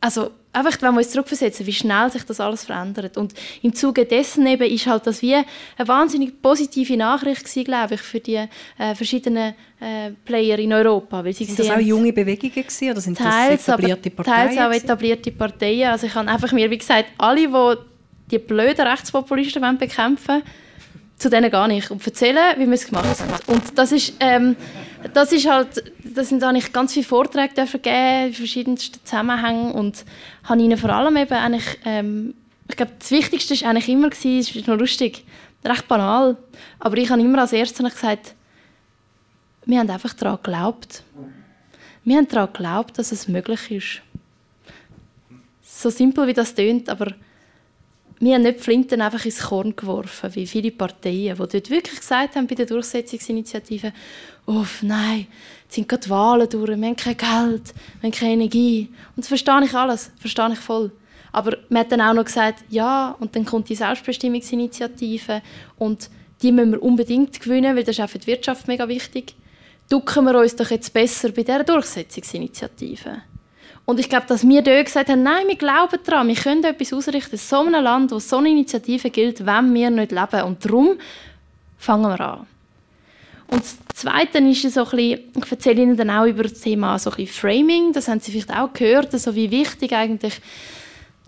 also einfach, wenn wir uns zurückversetzen, wie schnell sich das alles verändert. Und im Zuge dessen eben ist halt das wie eine wahnsinnig positive Nachricht gewesen, glaube ich, für die äh, verschiedenen äh, Player in Europa. Weil sie sind das auch junge Bewegungen gewesen, oder sind teils, das etablierte Parteien? Teils auch etablierte Parteien. Also ich habe einfach mir, wie gesagt, alle, die die blöden Rechtspopulisten bekämpfen wollen, zu denen gar nicht und erzählen, wie wir es gemacht haben. Und das ist, ähm, das ist halt, das sind eigentlich ganz viele Vorträge dürfen geben, in verschiedensten Zusammenhängen und habe ihnen vor allem eben eigentlich, ähm, ich glaube, das Wichtigste ist eigentlich immer gewesen, es ist noch lustig, recht banal, aber ich habe immer als erstes gesagt, wir haben einfach daran geglaubt. Wir haben daran geglaubt, dass es möglich ist. So simpel wie das tönt, aber wir haben nicht Flinten einfach ins Korn geworfen, wie viele Parteien, die dort wirklich gesagt haben bei der Durchsetzungsinitiative, uff, nein, jetzt sind gerade Wahlen durch, wir haben kein Geld, wir haben keine Energie. Und das verstehe ich alles, verstehe ich voll. Aber man hat dann auch noch gesagt, ja, und dann kommt die Selbstbestimmungsinitiative und die müssen wir unbedingt gewinnen, weil das ist auch für die Wirtschaft mega wichtig. Ducken wir uns doch jetzt besser bei dieser Durchsetzungsinitiative. Und ich glaube, dass wir dort gesagt haben, nein, wir glauben daran, wir können etwas ausrichten in so einem Land, wo so eine Initiative gilt, wenn wir nicht leben. Und darum fangen wir an. Und das Zweite ist so ein bisschen, ich erzähle Ihnen dann auch über das Thema so ein bisschen Framing, das haben Sie vielleicht auch gehört, also wie wichtig eigentlich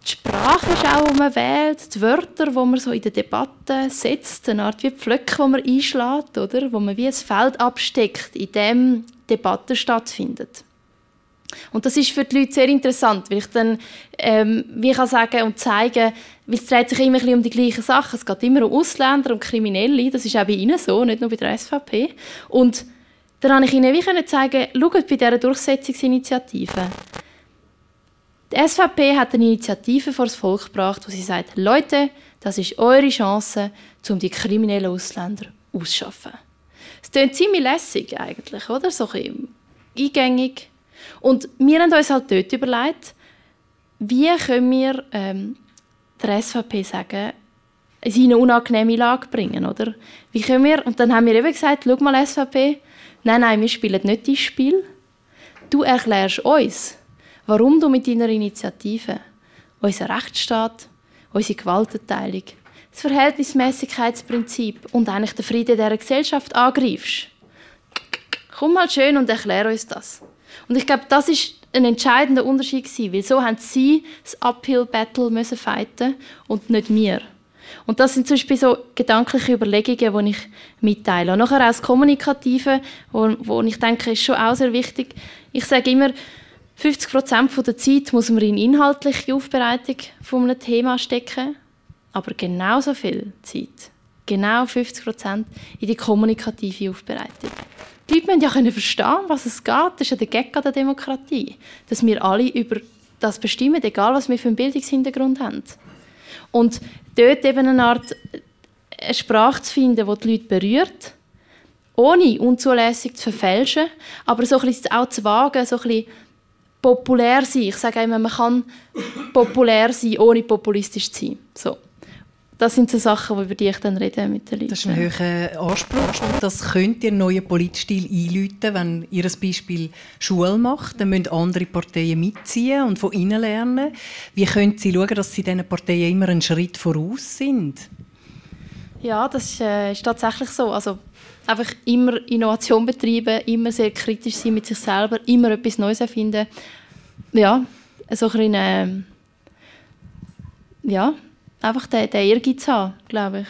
die Sprache ist auch, die man wählt, die Wörter, die man so in der Debatte setzt, eine Art wie Pflöcke, die man einschlägt, oder? wo man wie ein Feld absteckt, in dem Debatte stattfindet. Und das ist für die Leute sehr interessant, weil ich dann ähm, wie kann sagen und zeigen, weil es dreht sich immer ein um die gleichen Sachen. Es geht immer um Ausländer und Kriminelle, das ist auch bei ihnen so, nicht nur bei der SVP. Und dann habe ich ihnen wie zeigen, schaut bei dieser Durchsetzungsinitiative. Die SVP hat eine Initiative vor das Volk gebracht, wo sie sagt, Leute, das ist eure Chance, um die kriminellen Ausländer auszuschaffen. Es klingt ziemlich lässig eigentlich, oder? So ein eingängig. Und wir haben uns halt dort überlegt, wie können wir ähm, der SVP sagen, sie in eine unangenehme Lage bringen, oder? Wie können wir, und dann haben wir eben gesagt, schau mal SVP, nein, nein, wir spielen nicht dein Spiel. Du erklärst uns, warum du mit deiner Initiative unseren Rechtsstaat, unsere Gewaltenteilung, das Verhältnismäßigkeitsprinzip und eigentlich den Frieden dieser Gesellschaft angreifst. Komm mal schön und erklär uns das. Und ich glaube, das ist ein entscheidender Unterschied gewesen, weil so haben sie das Uphill-Battle müssen fighten und nicht wir. Und das sind zum Beispiel so gedankliche Überlegungen, die ich mitteile. Und nachher auch das Kommunikative, wo, wo ich denke, ist schon auch sehr wichtig. Ich sage immer, 50 Prozent der Zeit muss man in inhaltliche Aufbereitung von einem Thema stecken, aber genauso viel Zeit, genau 50 Prozent, in die kommunikative Aufbereitung. Die Leute müssen ja können verstehen, was es geht. Das ist ja der Gag der Demokratie. Dass wir alle über das bestimmen, egal was wir für einen Bildungshintergrund haben. Und dort eben eine Art eine Sprache zu finden, die die Leute berührt, ohne unzulässig zu verfälschen, aber so ein bisschen auch zu wagen, so ein bisschen populär sein. Ich sage immer, man kann populär sein, ohne populistisch zu sein. So das sind so Sachen, über die ich dann rede mit den Leuten. Das ist ein hoher Anspruch. Das könnt ihr einen neuen Politstil einläuten, wenn ihr ein Beispiel Schule macht. Dann müssen andere Parteien mitziehen und von ihnen lernen. Wie können Sie schauen, dass Sie diesen Parteien immer einen Schritt voraus sind? Ja, das ist, äh, ist tatsächlich so. Also einfach immer Innovation betreiben, immer sehr kritisch sein mit sich selber, immer etwas Neues erfinden. Ja, so ein bisschen, äh, ja, einfach den, den Ehrgeiz haben, glaube ich.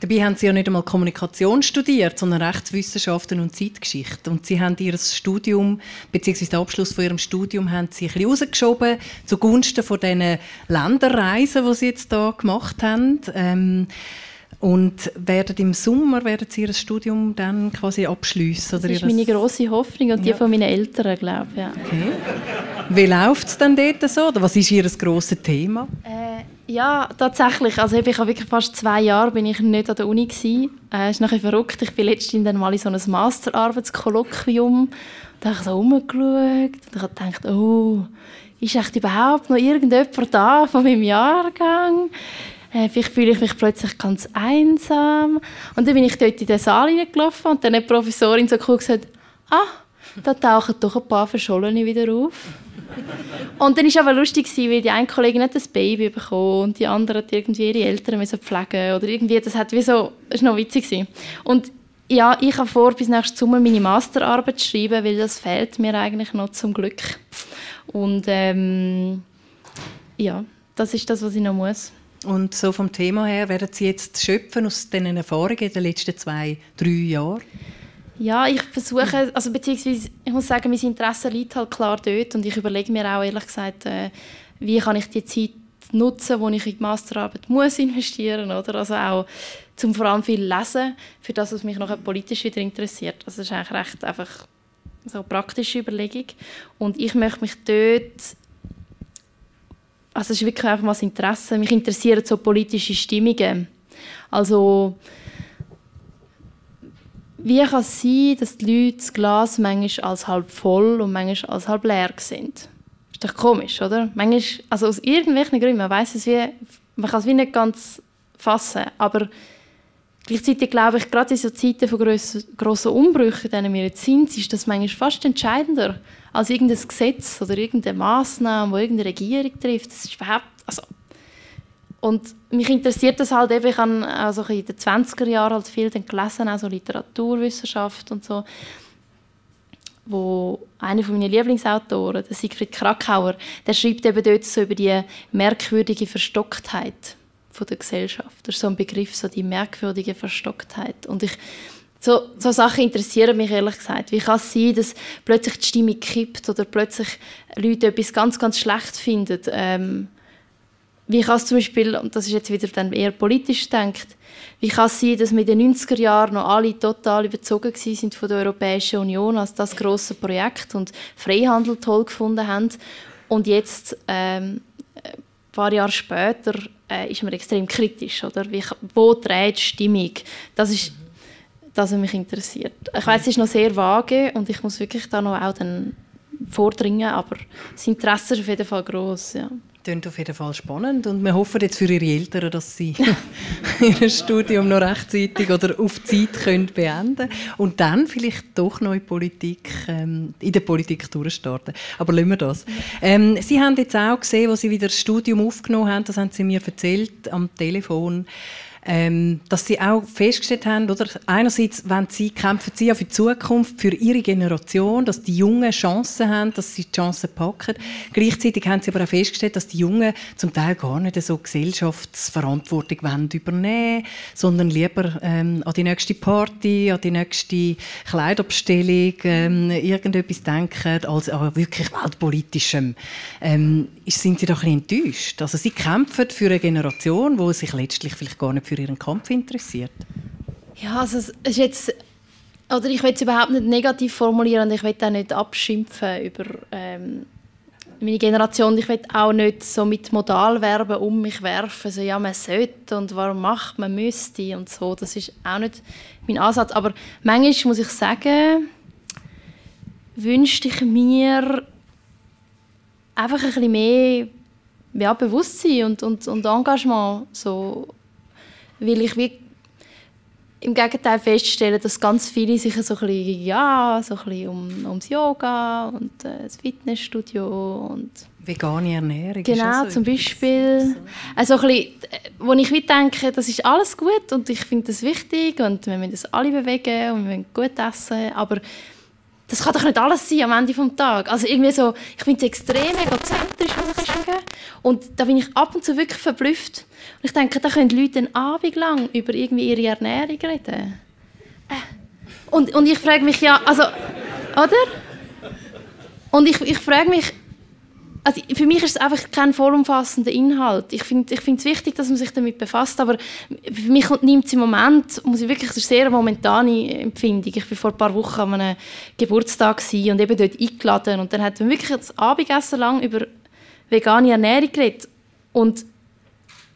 Dabei haben Sie ja nicht einmal Kommunikation studiert, sondern Rechtswissenschaften und Zeitgeschichte. Und Sie haben Ihr Studium, beziehungsweise den Abschluss von Ihrem Studium, haben Sie ein bisschen rausgeschoben zugunsten von diesen Länderreisen, die Sie jetzt hier gemacht haben. Ähm, und werden im Sommer werden Sie Ihr Studium dann quasi abschließen? Das ist meine große Hoffnung und die ja. von meinen Eltern, glaube ich. Ja. Okay. Wie läuft es denn dort so? Oder was ist Ihr grosses Thema? Äh, ja, tatsächlich. Also ich habe wirklich fast zwei Jahre bin ich nicht an der Uni gsi. Äh, ist nachher verrückt. Ich bin letztens dann mal in so einem Masterarbeitskolloquium. Da habe ich so rumgeschaut und habe gedacht, oh, ist echt überhaupt noch irgendjemand da von meinem Jahrgang? Äh, vielleicht fühle ich mich plötzlich ganz einsam. Und dann bin ich dort in den Saal hineingelaufen und dann hat die Professorin so cool gesagt, ah, da tauchen doch ein paar Verschollene wieder auf. Und dann war es aber lustig, weil die eine Kollegin hat ein Baby bekommen und die andere hat irgendwie ihre Eltern müssen pflegen oder irgendwie, das hat wie so, das war noch witzig. Und ja, ich habe vor, bis nächstes Sommer meine Masterarbeit zu schreiben, weil das fehlt mir eigentlich noch zum Glück. Und ähm, ja, das ist das, was ich noch muss. Und so vom Thema her, werden Sie jetzt schöpfen aus diesen Erfahrungen den letzten zwei, drei Jahren? Ja, ich versuche, also beziehungsweise ich muss sagen, mein Interesse liegt halt klar dort und ich überlege mir auch ehrlich gesagt, äh, wie kann ich die Zeit nutzen, wo ich in die Masterarbeit muss investieren oder also auch zum vor allem viel lesen, für das, was mich noch politisch wieder interessiert. Also das ist eigentlich recht einfach so eine praktische Überlegung und ich möchte mich dort also es ist wirklich einfach mal das Interesse. Mich interessieren so politische Stimmungen. Also wie kann es sein, dass die Leute das Glas manchmal als halb voll und manchmal als halb leer sind? Ist doch komisch, oder? Manchmal, also aus irgendwelchen Gründen, man weiß es wie, man kann es wie nicht ganz fassen, aber gleichzeitig glaube ich, gerade in so Zeiten von grossen Umbrüchen, in denen wir jetzt sind, ist das manchmal fast entscheidender als irgendein Gesetz oder irgendeine Massnahme, die irgendeine Regierung trifft. Das ist überhaupt, also und mich interessiert das halt eben, ich habe also in den 20er Jahren halt viel gelesen, also Literaturwissenschaft und so, wo einer von meinen Lieblingsautoren, der Siegfried Krakauer, der schreibt eben dort so über die merkwürdige Verstocktheit von der Gesellschaft. Das ist so ein Begriff, so die merkwürdige Verstocktheit. Und ich, so, so Sachen interessieren mich ehrlich gesagt. Wie kann es sein, dass plötzlich die Stimme kippt oder plötzlich Leute etwas ganz, ganz schlecht finden? Ähm, wie kann es zum Beispiel, und das ist jetzt wieder dann eher politisch denkt, wie kann es sein, dass wir in den 90er Jahren noch alle total überzogen sind von der Europäischen Union als das große Projekt und Freihandel toll gefunden haben und jetzt ähm, ein paar Jahre später äh, ist man extrem kritisch, oder? Wie, wo dreht die Stimmung? Das ist das, was mich interessiert. Ich weiß, es ist noch sehr vage und ich muss wirklich da noch auch dann vordringen, aber das Interesse ist auf jeden Fall groß, ja. Klingt auf jeden Fall spannend und wir hoffen jetzt für Ihre Eltern, dass Sie Ihr Studium noch rechtzeitig oder auf Zeit können beenden und dann vielleicht doch noch in, Politik, ähm, in der Politik durchstarten. Aber lassen wir das. Ähm, Sie haben jetzt auch gesehen, wo Sie wieder das Studium aufgenommen haben, das haben Sie mir erzählt am Telefon, ähm, dass sie auch festgestellt haben, oder einerseits wenn sie kämpfen sie ja für die Zukunft, für ihre Generation, dass die Jungen Chancen haben, dass sie die Chancen packen. Gleichzeitig haben sie aber auch festgestellt, dass die Jungen zum Teil gar nicht so Gesellschaftsverantwortung wollen übernehmen, sondern lieber ähm, an die nächste Party, an die nächste Kleiderbestellung, ähm, irgendetwas denken, als an wirklich weltpolitischem. Ähm, sind sie doch ein bisschen enttäuscht? Also sie kämpfen für eine Generation, die sich letztlich vielleicht gar nicht für für ihren Kampf interessiert? Ja, also es ist jetzt oder ich will es überhaupt nicht negativ formulieren und ich will auch nicht abschimpfen über ähm, meine Generation. Ich will auch nicht so mit Modalverben um mich werfen, so ja man sollte und warum macht man müsste und so. Das ist auch nicht mein Ansatz. Aber manchmal muss ich sagen, wünschte ich mir einfach ein bisschen mehr ja, Bewusstsein und, und, und Engagement so weil ich wie im Gegenteil feststelle, dass ganz viele sich so ein bisschen, ja, so ein bisschen um, ums Yoga und äh, das Fitnessstudio und Vegane Ernährung. Genau, zum Beispiel. Also ein bisschen, wo ich wie denke, das ist alles gut und ich finde das wichtig und wir müssen das alle bewegen und wir müssen gut essen, aber das kann doch nicht alles sein am Ende des Tages. Also irgendwie so, ich finde es extrem egozentrisch, muss ich sagen. Und da bin ich ab und zu wirklich verblüfft. Und ich denke, da können Leute einen Abend lang über irgendwie ihre Ernährung reden. Äh. Und, und ich frage mich ja, also, oder? Und ich, ich frage mich, also für mich ist es einfach kein vollumfassender Inhalt. Ich finde ich es wichtig, dass man sich damit befasst, aber für mich nimmt es im Moment, muss ich wirklich, ist sehr momentane Empfindung. Ich war vor ein paar Wochen an einem Geburtstag und eben dort eingeladen und dann hat man wirklich das Abendessen lang über vegane Ernährung geredet und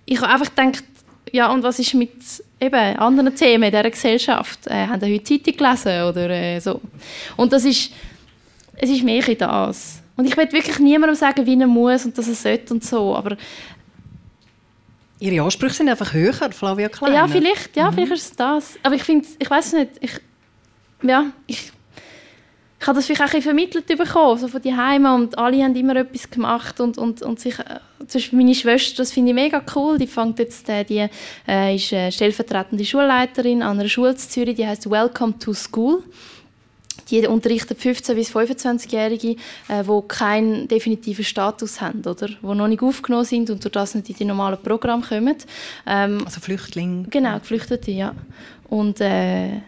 ich habe einfach gedacht, ja und was ist mit eben anderen Themen in dieser Gesellschaft? Äh, haben Sie heute Zeitung gelesen oder äh, so? Und das ist, es ist mehr das. Und ich will wirklich niemandem sagen, wie er muss und dass er sollte und so, aber Ihre Ansprüche sind einfach höher, Flavia Kleiner. Ja, vielleicht, ja, mhm. vielleicht ist es das. Aber ich finde, ich weiß nicht, ich, ja, ich, ich habe das vielleicht auch ein vermittelt bekommen, so von die Heime und alle haben immer etwas gemacht und, und, und sich, äh, zum Beispiel meine Schwester, das finde ich mega cool, die fängt jetzt, äh, die äh, ist äh, stellvertretende Schulleiterin an einer Schule in Zürich, die heißt Welcome to School die unterrichtet 15- bis 25-Jährige, äh, die keinen definitiven Status haben, oder? Die noch nicht aufgenommen sind und durch das nicht in die normalen Programme kommen. Ähm, also Flüchtlinge? Genau, Geflüchtete, ja. Und, äh,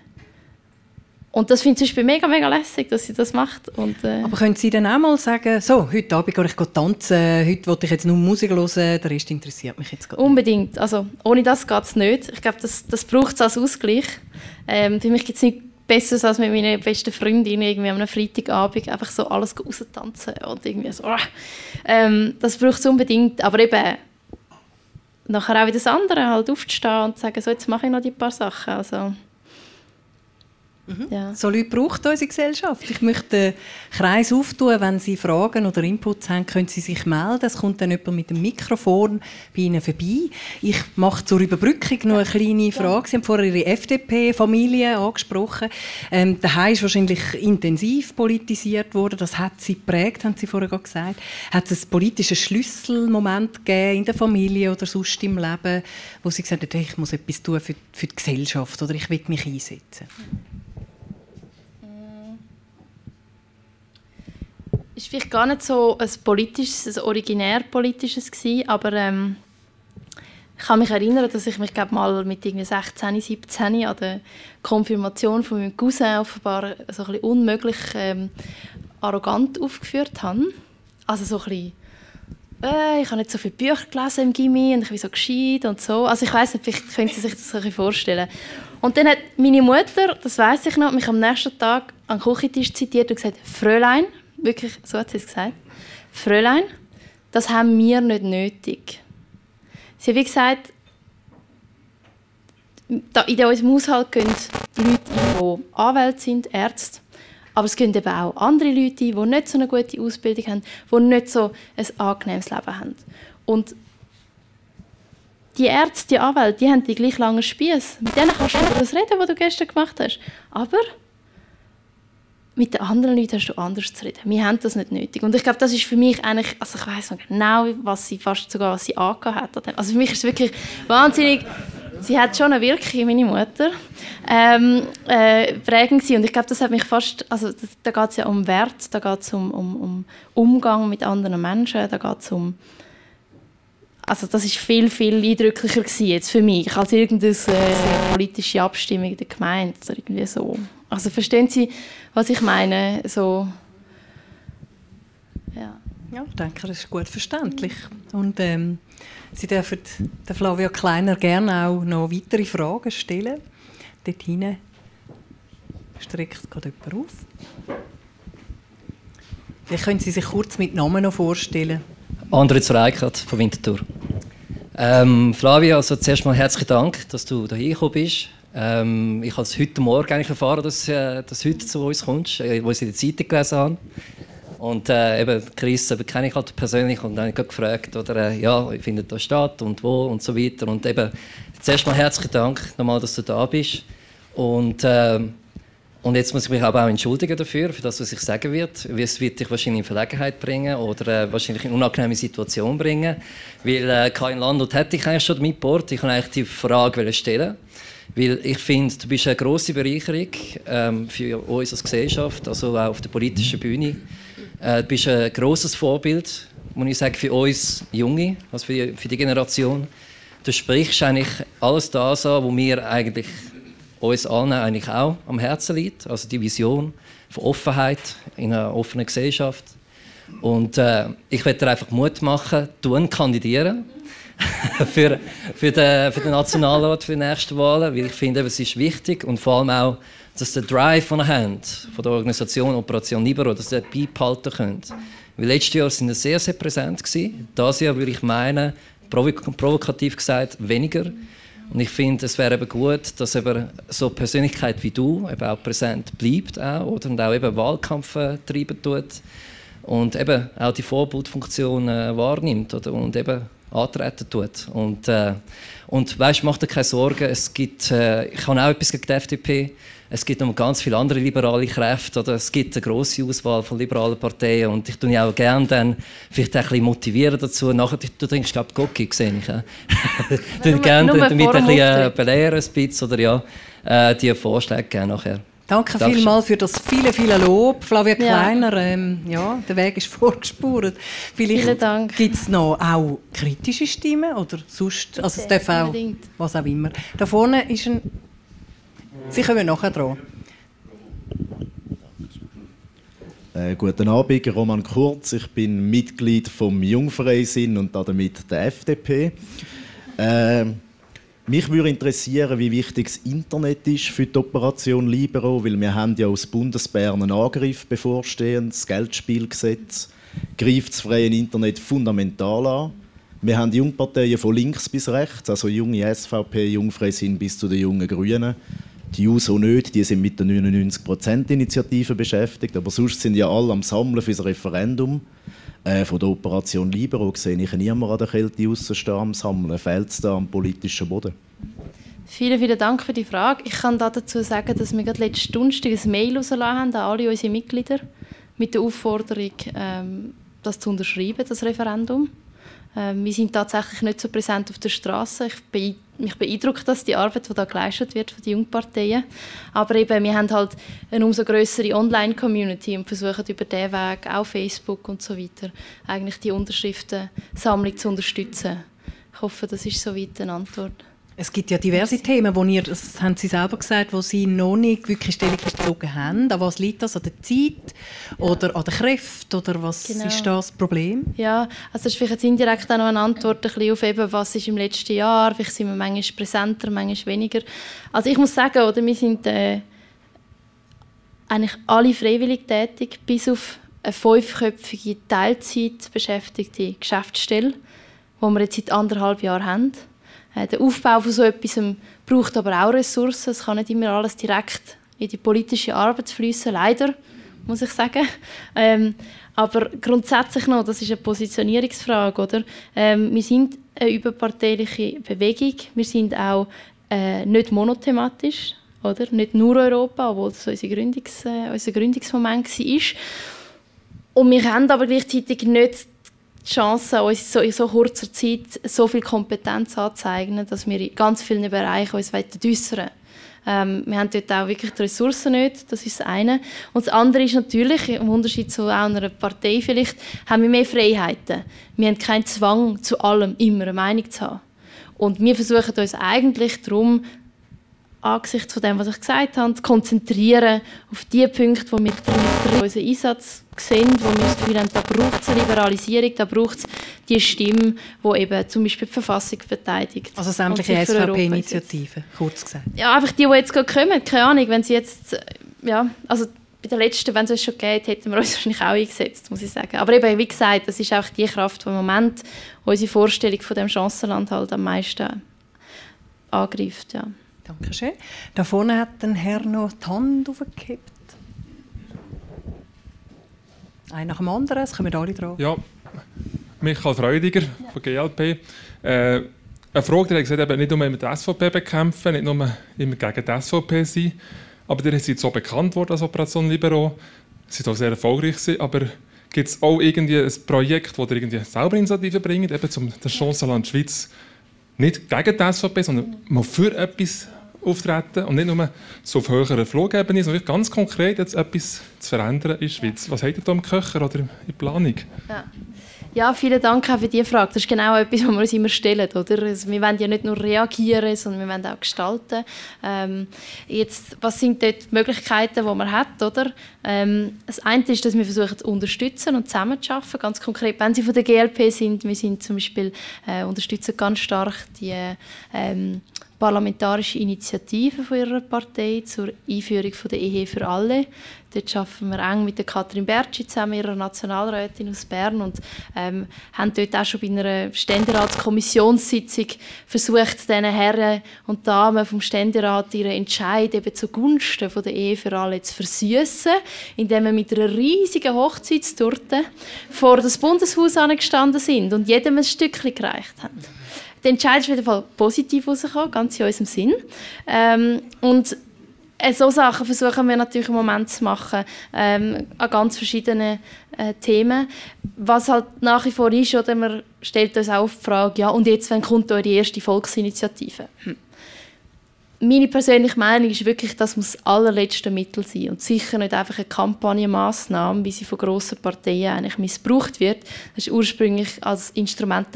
und das finde ich zum mega, mega lässig, dass sie das macht. Und, äh, Aber können Sie dann auch mal sagen, so, heute Abend gehe ich tanzen, heute will ich jetzt nur Musik hören, der Rest interessiert mich jetzt gar nicht. Unbedingt. Also, ohne das geht es nicht. Ich glaube, das, das braucht es als Ausgleich. Ähm, für mich gibt es nicht besser als mit meiner besten Freundin irgendwie am Freitagabend einfach so alles raustanzen und irgendwie so. Ähm, das braucht es unbedingt, aber eben nachher auch wieder das andere, halt aufzustehen und zu sagen, so jetzt mache ich noch die paar Sachen. Also, Mhm. Ja. So Leute braucht unsere Gesellschaft. Ich möchte den Kreis auftun. Wenn Sie Fragen oder Inputs haben, können Sie sich melden. Es kommt dann jemand mit dem Mikrofon bei Ihnen vorbei. Ich mache zur Überbrückung noch eine kleine Frage. Sie haben vorher Ihre FDP-Familie angesprochen. Ähm, daheim ist wahrscheinlich intensiv politisiert worden. Das hat Sie geprägt, haben Sie vorher gesagt. Hat es einen politischen Schlüsselmoment gegeben in der Familie oder sonst im Leben, wo Sie gesagt haben, ich muss etwas tun für, für die Gesellschaft oder ich will mich einsetzen? Ist vielleicht gar nicht so ein politisches, ein originär politisches gewesen, aber ähm, ich kann mich erinnern, dass ich mich glaub, mal mit irgendwie 16, 17 an der Konfirmation von meinem Cousin offenbar so ein bisschen unmöglich ähm, arrogant aufgeführt habe. Also so ein bisschen äh, ich habe nicht so viele Bücher gelesen im Gimmi und ich bin so gescheit und so. Also ich weiß nicht, vielleicht können Sie sich das ein bisschen vorstellen. Und dann hat meine Mutter, das weiß ich noch, mich am nächsten Tag an den Küchentisch zitiert und gesagt, Fräulein, wirklich, so hat sie es gesagt. Fräulein, das haben wir nicht nötig. Sie hat wie gesagt, in unserem Haushalt gehen Leute die Anwälte sind, Ärzte, aber es gehen eben auch andere Leute die nicht so eine gute Ausbildung haben, die nicht so ein angenehmes Leben haben. Und die Ärzte, die Anwälte, die haben die gleich langen Spieß. Mit denen kannst du über das reden, was du gestern gemacht hast. Aber mit den anderen Leuten hast du anders zu reden. Wir haben das nicht nötig. Und ich glaube, das ist für mich eigentlich, also ich weiß genau, was sie fast sogar, was sie angehört hat. Also für mich ist es wirklich wahnsinnig, sie hat schon eine Wirkung, meine Mutter, ähm, äh, prägend Und ich glaube, das hat mich fast, also das, da geht es ja um Wert, da geht es um, um, um Umgang mit anderen Menschen, da geht es um also das ist viel, viel eindrücklicher gewesen jetzt für mich als irgendeine äh, politische Abstimmung in der Gemeinde oder irgendwie so. Also verstehen Sie, was ich meine? So, ja. ja, ich denke, das ist gut verständlich. Und ähm, Sie dürfen der Flavia Kleiner gerne auch noch weitere Fragen stellen. Dort hinten streckt gerade jemand auf. Vielleicht können Sie sich kurz mit Namen noch vorstellen. André Zureikert von Winterthur. Ähm, Flavia, also zuerst mal herzlichen Dank, dass du hier gekommen bist. Ähm, ich habe es heute Morgen eigentlich erfahren, dass, äh, du heute zu uns kommst, äh, wo ich in der Zeitung gelesen habe. Und äh, eben Chris eben kenne ich halt persönlich und dann habe gefragt, oder, äh, ja, wie findet das statt und wo und so weiter. Und eben, zuerst mal herzlichen Dank nochmal, dass du da bist. Und, äh, und jetzt muss ich mich aber auch entschuldigen dafür, für das, was ich sagen werde. Es wird dich wahrscheinlich in Verlegenheit bringen oder äh, wahrscheinlich in unangenehme Situation bringen. Weil äh, kein Landwirt hätte ich eigentlich schon mitgebracht. Ich wollte eigentlich die Frage stellen. Weil ich finde, du bist eine grosse Bereicherung ähm, für uns als Gesellschaft, also auch auf der politischen Bühne. Äh, du bist ein grosses Vorbild, muss ich sagen, für uns Junge, also für die, für die Generation. Du sprichst eigentlich alles das an, was wir eigentlich uns allen eigentlich auch am Herzen liegt, also die Vision von Offenheit in einer offenen Gesellschaft. Und äh, ich werde einfach Mut machen, tun, kandidieren für, für, den, für den Nationalrat für die nächsten Wahlen, weil ich finde, es ist wichtig und vor allem auch, dass der Drive, den ihr habt, von der Organisation Operation Libero, dass ihr beibehalten könnt. Weil letztes Jahr sind wir sehr, sehr präsent gewesen. Dieses Jahr würde ich meinen, provokativ gesagt, weniger. Und ich finde, es wäre eben gut, dass eben so eine Persönlichkeit wie du eben auch präsent bleibt auch, oder? und auch eben Wahlkampf treiben tut und eben auch die Vorbildfunktion äh, wahrnimmt oder? und eben antreten tut. Und, äh, und weißt, mach dir keine Sorgen, es gibt, äh, ich habe auch etwas gegen die FDP, es gibt noch ganz viele andere liberale Kräfte oder es gibt eine grosse Auswahl von liberalen Parteien und ich tue auch gerne dann vielleicht ein bisschen motivieren dazu. Nachher, du trinkst glaube ich Gocki, sehe ich. Ja? du gerne damit ein bisschen äh, belehren, ein bisschen, oder ja, äh, die Vorschläge gerne nachher. Danke vielmals für das viele, viele Lob. Flavia Kleiner, ja, ähm, ja der Weg ist vorgespurt. Vielleicht gibt es noch auch kritische Stimmen oder sonst, also es darf auch, was auch immer. Da vorne ist ein, Sie kommen nachher dran. Äh, guten Abend, Roman Kurz. Ich bin Mitglied vom Jungfreisinn und damit der FDP. Äh, mich würde interessieren, wie wichtig das Internet ist für die Operation Libero, weil wir haben ja aus Bundesbern einen Angriff bevorstehen, das Geldspielgesetz greift das freie Internet fundamental an. Wir haben Jungparteien von links bis rechts, also junge SVP, Jungfreisinn bis zu den jungen Grünen. Die JUSO nicht, die sind mit der 99%-Initiative beschäftigt, aber sonst sind ja alle am Sammeln für das Referendum. Äh, von der Operation Libero sehe ich niemanden an der Kälte rausstehen am Sammeln. Fehlt es da am politischen Boden? Vielen, vielen Dank für die Frage. Ich kann dazu sagen, dass wir gerade letzten Donnerstag ein Mail rausgelassen haben an alle unsere Mitglieder mit der Aufforderung, ähm, das zu unterschreiben, das Referendum. Ähm, wir sind tatsächlich nicht so präsent auf der Straße. Ich mich beeindruckt das, die Arbeit, die da geleistet wird von den Jungparteien. Aber eben, wir haben halt eine umso größere Online-Community und versuchen über diesen Weg, auch Facebook und so weiter, eigentlich die Unterschriftensammlung zu unterstützen. Ich hoffe, das ist soweit eine Antwort. Es gibt ja diverse Themen, wo ihr, das haben Sie selber gesagt, wo Sie noch nicht wirklich Stellung bezogen haben. An was liegt das? An der Zeit oder an den Kräften? Oder was genau. ist das Problem? Ja, also das ist vielleicht jetzt indirekt auch noch eine Antwort ein bisschen auf eben, was ist im letzten Jahr. Vielleicht sind wir manchmal präsenter, manchmal weniger. Also ich muss sagen, oder, wir sind äh, eigentlich alle freiwillig tätig, bis auf eine fünfköpfige Teilzeit beschäftigte Geschäftsstelle, die wir jetzt seit anderthalb Jahren haben. Äh, der Aufbau von so etwas braucht aber auch Ressourcen. Es kann nicht immer alles direkt in die politische Arbeit fließen, leider, muss ich sagen. Ähm, aber grundsätzlich noch, das ist eine Positionierungsfrage, oder? Ähm, wir sind eine überparteiliche Bewegung. Wir sind auch äh, nicht monothematisch, oder? Nicht nur Europa, obwohl das unser, Gründungs, äh, unser Gründungsmoment war. Und wir haben aber gleichzeitig nicht Chance, uns so in so kurzer Zeit so viel Kompetenz anzuzeigen, dass wir in ganz vielen Bereichen uns äußern ähm, wir haben dort auch wirklich die Ressourcen nicht, das ist das eine. Und das andere ist natürlich, im Unterschied zu einer Partei vielleicht, haben wir mehr Freiheiten. Wir haben keinen Zwang, zu allem immer eine Meinung zu haben. Und wir versuchen uns eigentlich darum, angesichts von dem, was ich gesagt habe, zu konzentrieren auf die Punkte, wo wir drin unseren Einsatz sehen, wo wir das Gefühl haben, da braucht es eine Liberalisierung, da braucht es die Stimme, die eben zum Beispiel die Verfassung verteidigt. Also sämtliche SVP-Initiativen, kurz gesagt. Ja, einfach die, die jetzt gerade kommen, keine Ahnung, wenn sie jetzt, ja, also bei der letzten, wenn es uns schon geht, hätten wir uns wahrscheinlich auch eingesetzt, muss ich sagen. Aber eben, wie gesagt, das ist auch die Kraft, die im Moment unsere Vorstellung von dem Chancenland halt am meisten angreift, ja. Dankeschön. Da vorne hat ein Herr noch die Hand aufgehebt. Ein nach dem anderen, es kommen alle dran. Ja, Michael Freudiger von GLP. Äh, eine Frage, die hat gesagt, eben nicht nur immer die SVP bekämpfen, nicht nur immer gegen die SVP sein, aber ihr seid so bekannt worden als Operation Libero, sie sind auch sehr erfolgreich gewesen, aber gibt es auch irgendwie ein Projekt, das ihr irgendwie selber Initiative bringt, eben zum der Chancenland Schweiz nicht gegen die SVP, sondern mal für etwas auftreten und nicht nur so auf höherer Flugebene, sondern ganz konkret jetzt etwas zu verändern in der Schweiz. Was habt ihr da im Köcher oder in Planung? Ja. Ja, vielen Dank auch für diese Frage. Das ist genau etwas, was wir uns immer stellen. Oder? Also wir wollen ja nicht nur reagieren, sondern wir wollen auch gestalten. Ähm, jetzt, was sind dort die Möglichkeiten, die man hat? Oder? Ähm, das eine ist, dass wir versuchen zu unterstützen und zusammenzuarbeiten. Ganz konkret, wenn Sie von der GLP sind, wir sind zum Beispiel, äh, unterstützen ganz stark die ähm, parlamentarische Initiative von ihrer Partei zur Einführung von der Ehe für alle. Dort arbeiten wir eng mit der Katrin Bertschi zusammen, ihrer Nationalrätin aus Bern und ähm, haben dort auch schon bei einer Ständeratskommissionssitzung versucht, diesen Herren und Damen vom Ständerat ihren Entscheid eben zugunsten von der Ehe für alle zu versüßen, indem wir mit einer riesigen Hochzeitstorte vor das Bundeshaus angestanden sind und jedem ein Stückchen gereicht haben. Der Entscheid ist jeden Fall positiv rausgekommen, ganz in unserem Sinn. Ähm, und äh, so Sachen versuchen wir natürlich im Moment zu machen, ähm, an ganz verschiedenen äh, Themen. Was halt nach wie vor ist, oder man stellt uns auch die Frage, ja, und jetzt, wann kommt eure erste Volksinitiative? Hm meine persönliche Meinung ist wirklich, das muss das allerletzte Mittel sein und sicher nicht einfach eine Kampagnenmaßnahme, wie sie von grossen Parteien eigentlich missbraucht wird. Das war ursprünglich als Instrument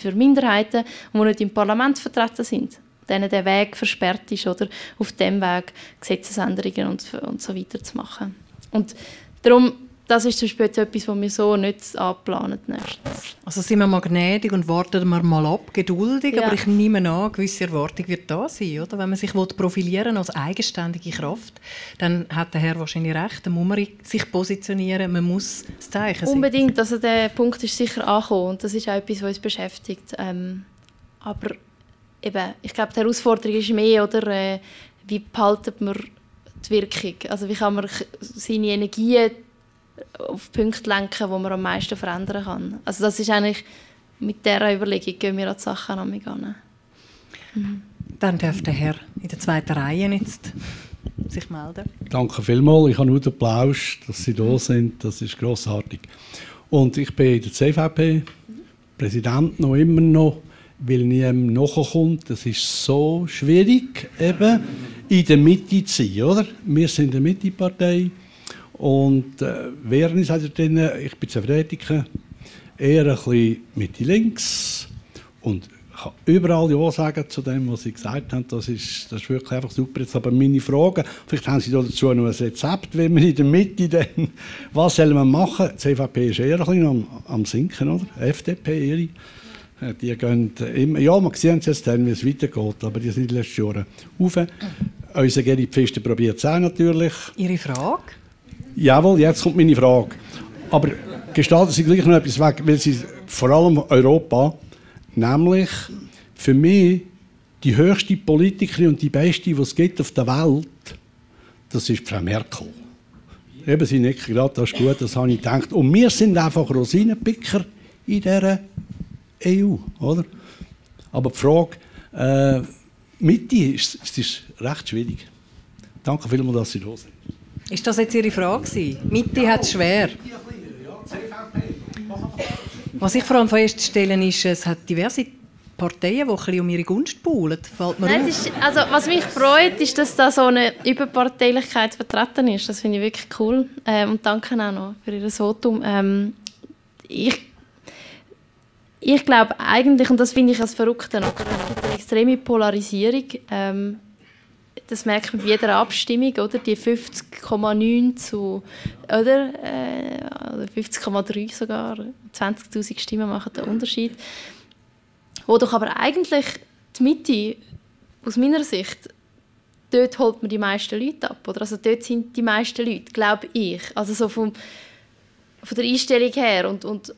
für Minderheiten, die nicht im Parlament vertreten sind denen der Weg versperrt ist oder auf dem Weg Gesetzesänderungen und, und so weiter zu machen. Und darum das ist zum Beispiel etwas, was wir so nicht anplanen. Also sind wir mal gnädig und warten wir mal ab, geduldig, ja. aber ich nehme an, eine gewisse Erwartung wird da sein, oder? Wenn man sich profilieren als eigenständige Kraft, dann hat der Herr wahrscheinlich recht, dann muss man sich positionieren, man muss das Zeichen setzen. Unbedingt, also der Punkt ist sicher angekommen und das ist auch etwas, was uns beschäftigt. Ähm, aber eben, ich glaube, die Herausforderung ist mehr, oder, äh, wie behaltet man die Wirkung? Also wie kann man seine Energien auf Punkte lenken, wo man am meisten verändern kann. Also das ist eigentlich mit dieser Überlegung gehen wir an die Sachen an. Mhm. Dann darf der Herr in der zweiten Reihe jetzt sich melden. Danke vielmals. Ich habe nur den Applaus, dass Sie da sind. Das ist grossartig. Und ich bin in der CVP Präsident noch immer noch, weil niemand nachkommt. Das ist so schwierig, eben in der Mitte zu sein. Oder? Wir sind eine Mittepartei. Und äh, während ist also drin, ich bin Theoretiker, eher ein bisschen Mitte links und ich kann überall Ja sagen zu dem, was Sie gesagt haben. Das ist, das ist wirklich einfach super. Jetzt aber meine Frage, vielleicht haben Sie dazu noch ein Rezept, wie man in der Mitte dann, was soll man machen? Die CVP ist eher ein bisschen am, am Sinken, oder? FDP, ihre. Äh, die gehen immer, ja, man sieht jetzt dann, wie es weitergeht, aber die sind in den letzten Jahren rauf. Unser Gerrit Pfister probiert es auch natürlich. Ihre Frage? Jawohl, jetzt kommt meine Frage. Aber gestalten Sie gleich noch etwas weg, weil Sie vor allem Europa, nämlich für mich die höchste Politikerin und die beste, die es gibt auf der Welt, das ist Frau Merkel. Eben, Sie nicken gerade, das ist gut, das habe ich gedacht. Und wir sind einfach Rosinenpicker in dieser EU, oder? Aber die Frage, äh, Mitte ist, ist recht schwierig. Danke vielmals, dass Sie da sind. Ist das jetzt Ihre Frage? Mitte hat es schwer. Was ich vor allem feststellen ist, es hat diverse Parteien, die ein bisschen um ihre Gunst buhlen. Fällt mir Nein, ist, also, was mich freut, ist, dass da so eine Überparteilichkeit vertreten ist. Das finde ich wirklich cool. Ähm, und danke auch noch für Ihr Votum. Ähm, ich ich glaube eigentlich, und das finde ich als Verrückte, es gibt eine extreme Polarisierung. Ähm, das merkt man bei jeder Abstimmung, oder? Die 50,9 zu, oder? Äh, 50,3 sogar. 20.000 Stimmen machen den Unterschied. Wo doch aber eigentlich die Mitte, aus meiner Sicht, dort holt man die meisten Leute ab, oder? Also dort sind die meisten Leute, glaube ich. Also so vom, von der Einstellung her und, und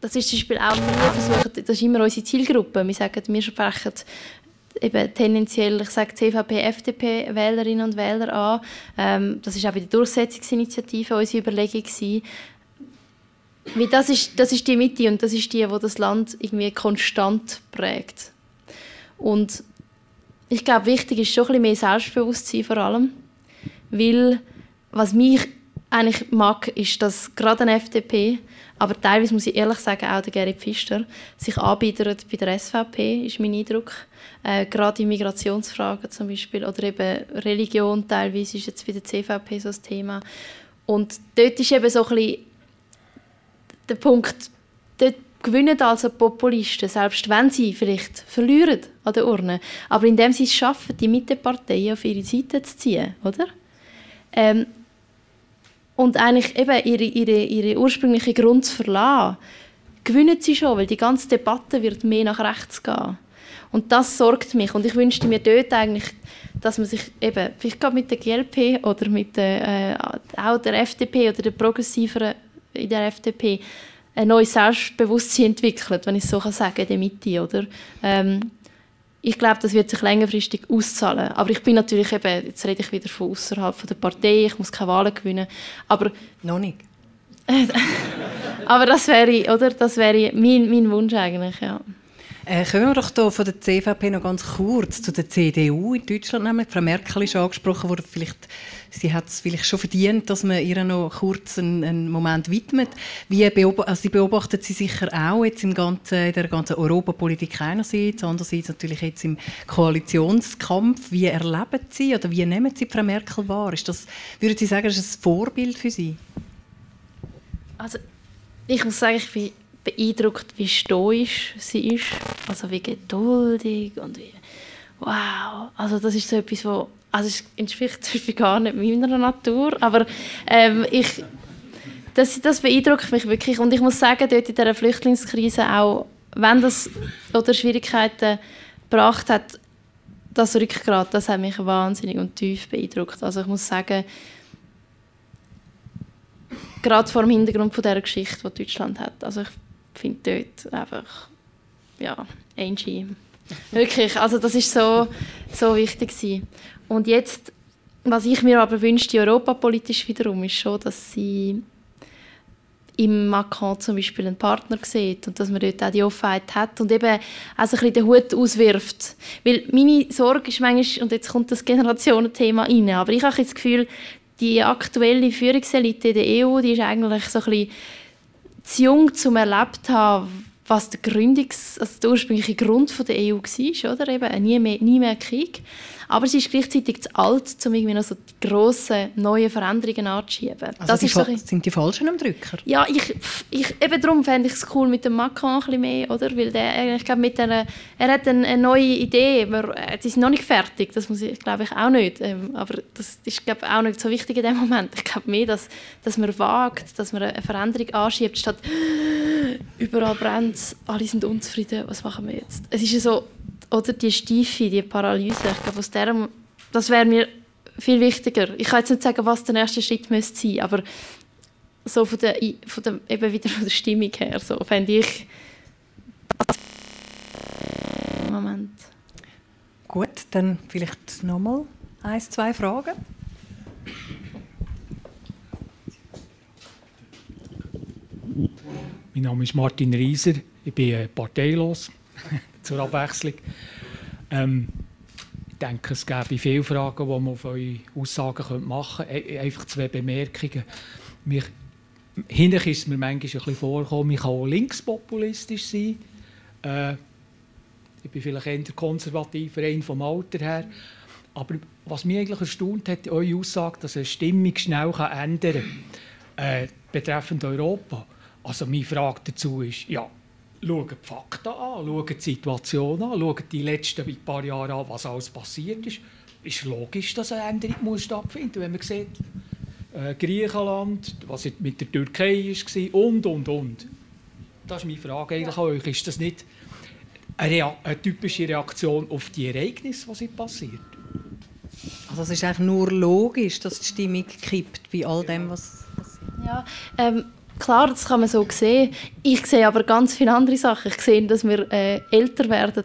das ist zum Beispiel auch, wir versuchen, das ist immer unsere Zielgruppe. Wir sagen, wir sprechen eben tendenziell, ich sage CVP, FDP Wählerinnen und Wähler an. Ähm, das ist auch bei der Durchsetzungsinitiative unsere Überlegung gewesen. Weil das ist, das ist die Mitte und das ist die, wo das Land irgendwie konstant prägt. Und ich glaube, wichtig ist schon ein bisschen mehr Selbstbewusstsein vor allem, weil was mich eigentlich mag, ist, dass gerade eine FDP, aber teilweise muss ich ehrlich sagen, auch der Gerrit Pfister, sich anbietet bei der SVP, ist mein Eindruck. Äh, gerade in Migrationsfragen zum Beispiel oder eben Religion teilweise ist jetzt bei der CVP so ein Thema. Und dort ist eben so ein bisschen der Punkt, dort gewinnen also Populisten, selbst wenn sie vielleicht verlieren an der Urne. Aber indem sie es schaffen, die Mitteparteien auf ihre Seite zu ziehen, oder? Ähm, und eigentlich eben ihre, ihre, ihre ursprüngliche Grund verlassen, gewinnen sie schon, weil die ganze Debatte wird mehr nach rechts gehen. Und das sorgt mich. Und ich wünschte mir dort eigentlich, dass man sich eben, vielleicht gerade mit der GLP oder mit der, äh, auch der FDP oder der Progressiveren in der FDP, ein neues Selbstbewusstsein entwickelt, wenn ich so kann sagen in der Mitte, oder? Ähm, ich glaube, das wird sich längerfristig auszahlen. Aber ich bin natürlich eben, jetzt rede ich wieder von außerhalb der Partei, ich muss keine Wahlen gewinnen, aber... Noch nicht. aber das wäre, oder? Das wäre mein, mein Wunsch eigentlich, ja. Äh, kommen wir doch hier von der CVP noch ganz kurz zu der CDU in Deutschland. Nämlich. Frau Merkel ist angesprochen worden. Vielleicht, sie hat es vielleicht schon verdient, dass man ihr noch kurz einen, einen Moment widmet. Wie beob also, sie beobachtet sie sicher auch jetzt im ganzen, in der ganzen Europapolitik einerseits, andererseits natürlich jetzt im Koalitionskampf. Wie erleben Sie oder wie nehmen Sie Frau Merkel wahr? Ist das, würden Sie sagen, ist das ein Vorbild für Sie? Also, ich muss sagen, ich bin beeindruckt, wie stoisch sie ist, also wie geduldig und wie wow, also das ist so etwas, wo also es entspricht gar nicht meiner Natur, aber ähm, ich das, das beeindruckt mich wirklich und ich muss sagen, dort in dieser Flüchtlingskrise auch, wenn das oder Schwierigkeiten gebracht hat, das Rückgrat, das hat mich wahnsinnig und tief beeindruckt. Also ich muss sagen, gerade vor dem Hintergrund von dieser Geschichte, die Deutschland hat. Also ich finde dort einfach, ja, Angie. Wirklich, also das ist so, so wichtig gewesen. Und jetzt, was ich mir aber wünschte, europapolitisch wiederum, ist schon, dass sie im Macron zum Beispiel einen Partner sieht und dass man dort auch die Offenheit hat und eben auch so ein bisschen den Hut auswirft. Weil meine Sorge ist manchmal, und jetzt kommt das Generationenthema rein, aber ich habe das Gefühl, die aktuelle Führungselite der EU, die ist eigentlich so ein bisschen zu jung, um erlebt zu haben, was der, Gründungs-, also der ursprüngliche Grund der EU war, oder? Eben, nie mehr, nie mehr Krieg. Aber sie ist gleichzeitig zu alt, um irgendwie noch so die grossen, neuen Veränderungen anzuschieben. Also das ist so sind die Falschen am Drücker? Ja, ich, ich, eben darum fände ich es cool mit dem Macron ein bisschen mehr, oder? Weil der, ich glaube, mit einer, er hat eine, eine neue Idee, aber äh, die ist noch nicht fertig, das muss ich, glaube ich, auch nicht. Ähm, aber das ist, glaube auch nicht so wichtig in dem Moment. Ich glaube mehr, dass, dass man wagt, dass man eine Veränderung anschiebt, statt überall brennt alle sind unzufrieden, was machen wir jetzt? Es ist ja so, oder die Stiefe, die Paralyse, ich glaube, aus der, das wäre mir viel wichtiger. Ich kann jetzt nicht sagen, was der nächste Schritt müsste sein, aber so von der, von der, eben wieder von der Stimmung her, so fände ich Moment. Gut, dann vielleicht nochmal ein, zwei Fragen. Mein Name ist Martin Rieser. Ich bin äh, parteilos, zur Abwechslung. Ähm, ich denke, es gäbe viele Fragen, die man auf eure Aussagen machen könnte. Einfach zwei Bemerkungen. Mich, hinterher ist mir manchmal ein bisschen vorgekommen, ich kann auch linkspopulistisch sein. Äh, ich bin vielleicht eher konservativer, rein vom Alter her. Aber was mich eigentlich erstaunt hat, eure Aussage, dass eine Stimmung schnell ändern kann, äh, betreffend Europa. Also meine Frage dazu ist, ja, schauen die Fakten an, schauen die Situation an, schauen die letzten paar Jahre an, was alles passiert ist. Es Ist logisch, dass eine Änderung muss stattfinden muss, wenn man sieht, äh, Griechenland, was mit der Türkei war und, und, und. Das ist meine Frage eigentlich an euch. Ist das nicht eine, eine typische Reaktion auf die Ereignisse, was passiert? Also es ist eigentlich nur logisch, dass die Stimmung kippt bei all dem, was passiert. Ja, ähm, Klar, das kann man so sehen. Ich sehe aber ganz viele andere Sachen. Ich sehe, dass wir äh, älter werden,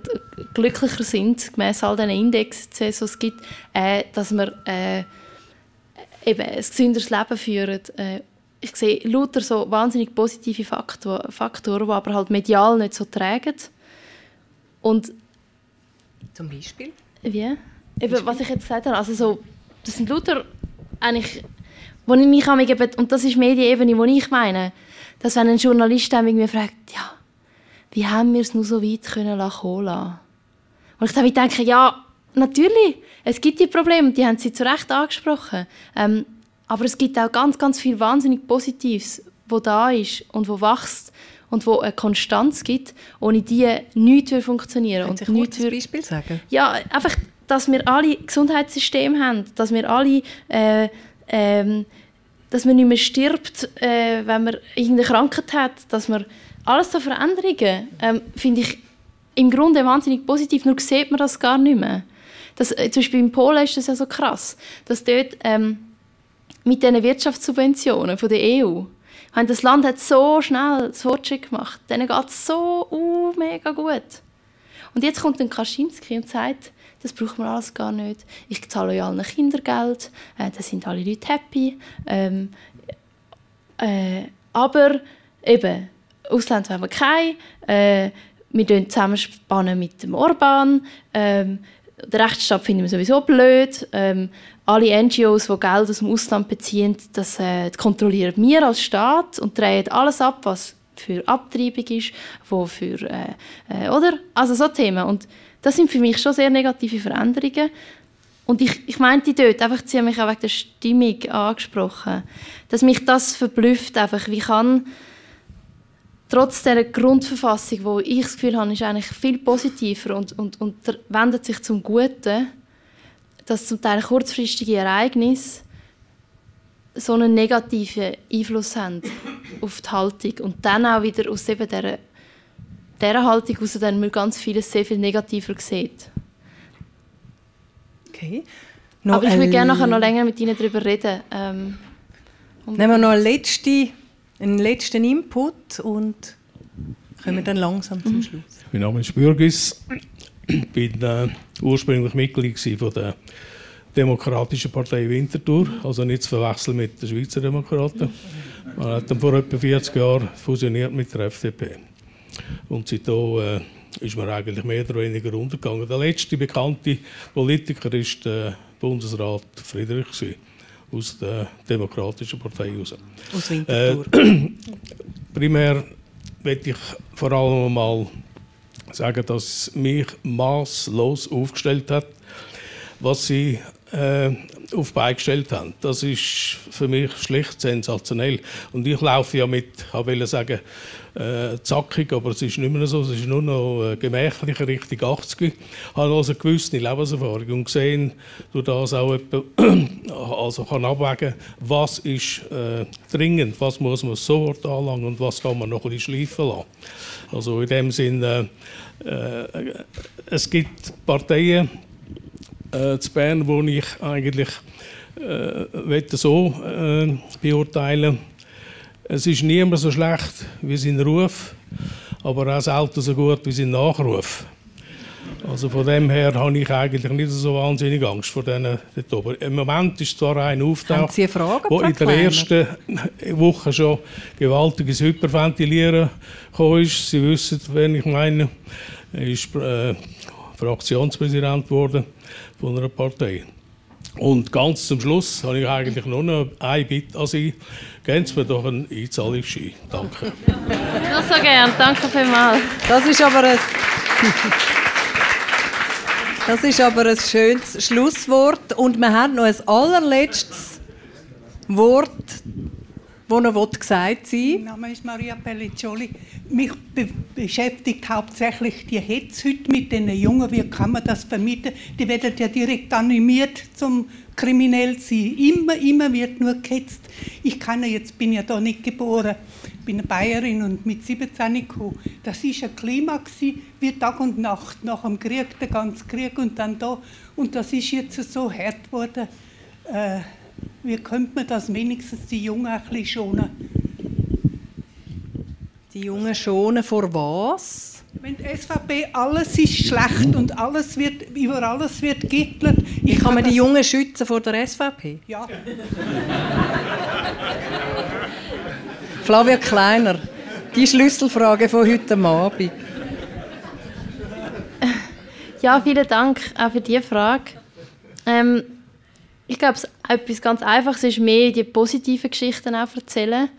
glücklicher sind, gemäß all den Indexen, die es gibt, äh, dass wir äh, eben ein gesünderes Leben führen. Äh, ich sehe lauter so wahnsinnig positive Faktor, Faktoren, die aber halt medial nicht so tragen. Und Zum Beispiel? Wie? Eben, was ich jetzt gesagt habe, also so, das sind lauter eigentlich wo ich mich eben, und das ist die Medienebene, die ich meine, dass wenn ein Journalist mich fragt, ja, wie haben wir es nur so weit können lassen? Und ich dann denke, ja, natürlich, es gibt die Probleme, die haben Sie zu Recht angesprochen. Ähm, aber es gibt auch ganz, ganz viel wahnsinnig Positives, wo da ist und wo wächst. und wo eine Konstanz gibt, ohne die nichts würde funktionieren Können Sie kurz ein Beispiel sagen? Ja, einfach, dass wir alle Gesundheitssysteme haben, dass wir alle äh, ähm, dass man nicht mehr stirbt, äh, wenn man irgendeine Krankheit hat, dass man alles so Veränderungen ähm, finde ich im Grunde wahnsinnig positiv, nur sieht man das gar nicht mehr. Das, äh, zum Beispiel in Polen ist das ja so krass, dass dort ähm, mit diesen Wirtschaftssubventionen von der EU das Land hat so schnell Fortschritt gemacht. Denen geht es so uh, mega gut. Und jetzt kommt dann Kaczynski und sagt, das braucht man alles gar nicht. Ich zahle euch allen Kindergeld, äh, da sind alle Leute happy. Ähm, äh, aber eben, Ausland wollen wir kein. Äh, wir zusammenspannen mit dem Orban. Ähm, den Rechtsstaat finden wir sowieso blöd. Ähm, alle NGOs, die Geld aus dem Ausland beziehen, das äh, kontrollieren wir als Staat und drehen alles ab, was für Abtreibung ist, wo äh, äh, oder? Also so Themen. Und das sind für mich schon sehr negative Veränderungen. Und ich, ich meinte dort, einfach, sie haben mich auch wegen der Stimmung angesprochen, dass mich das verblüfft, einfach, wie kann trotz dieser Grundverfassung, wo ich das Gefühl habe, ist eigentlich viel positiver und, und, und wendet sich zum Guten, dass zum Teil kurzfristige Ereignisse so einen negativen Einfluss haben auf die Haltung und dann auch wieder aus eben dieser, dieser Haltung heraus dann man ganz vieles sehr viel negativer sieht. Okay. Noch Aber ich würde gerne nachher noch länger mit Ihnen darüber reden. Ähm, Nehmen wir noch eine letzte einen letzten Input und kommen dann langsam zum Schluss. Mein Name ist Bürgis. Ich bin äh, ursprünglich Mitglied von der Demokratischen Partei Winterthur, also nicht zu verwechseln mit den Schweizer Demokraten. Man hat dann vor etwa 40 Jahren fusioniert mit der FDP. Und seitdem äh, ist man eigentlich mehr oder weniger untergegangen. Der letzte bekannte Politiker ist der Bundesrat Friedrich. Gewesen aus der Demokratischen Partei heraus. Aus Winterthur. Äh, primär möchte ich vor allem mal sagen, dass es mich maßlos aufgestellt hat, was sie äh, auf beigestellt haben. Das ist für mich schlicht sensationell. Und ich laufe ja mit, ich wollte sagen, äh, zackig, aber es ist nicht mehr so, es ist nur noch äh, gemächlicher Richtung 80. Ich habe also eine gewisse Lebenserfahrung und gesehen, durch das auch etwa, also kann abwägen, was ist äh, dringend, was muss man sofort anlangen und was kann man noch ein bisschen schleifen lassen. Also in dem Sinne, äh, äh, es gibt Parteien äh, zu Bern, wo ich eigentlich äh, so äh, beurteilen es ist niemand so schlecht wie sein Ruf, aber auch selten so gut wie sein Nachruf. Also von dem her habe ich eigentlich nicht so wahnsinnig Angst vor denen dort oben. Im Moment ist zwar ein Auftauch, der in der ersten Woche schon gewaltiges Hyperventilieren gekommen ist. Sie wissen, wenn ich meine, er ist äh, Fraktionspräsident geworden von einer Partei. Und ganz zum Schluss habe ich eigentlich nur noch ein Bitte an Sie. Geben Sie mir doch einen Einzahlungsschein. Danke. Nur so gern. Danke vielmals. Das ist aber ein... Das ist aber ein schönes Schlusswort. Und wir haben noch ein allerletztes Wort, das noch gesagt sein Mein Name ist Maria Pelliccioli. Mich be beschäftigt hauptsächlich die Hetze heute mit den Jungen. Wie kann man das vermieten? Die werden ja direkt animiert zum kriminell sein. Immer, immer wird nur gehetzt. Ich kann ja, jetzt bin ja da nicht geboren, bin eine Bayerin und mit 17 gekommen. Das war ein Klima gewesen, wie Tag und Nacht nach dem Krieg, der ganze Krieg und dann da. Und das ist jetzt so hart geworden. Äh, wie könnte man das wenigstens die Jungen ein bisschen schonen? Die Jungen schonen vor was? Wenn die SVP alles ist schlecht und alles wird, über alles wird gittelt. Wie kann man die Jungen schützen vor der SVP? Ja. Flavia Kleiner, die Schlüsselfrage von heute Abend. Ja, vielen Dank auch für diese Frage. Ähm, ich glaube, etwas ganz Einfaches ist mehr die positiven Geschichten auch erzählen.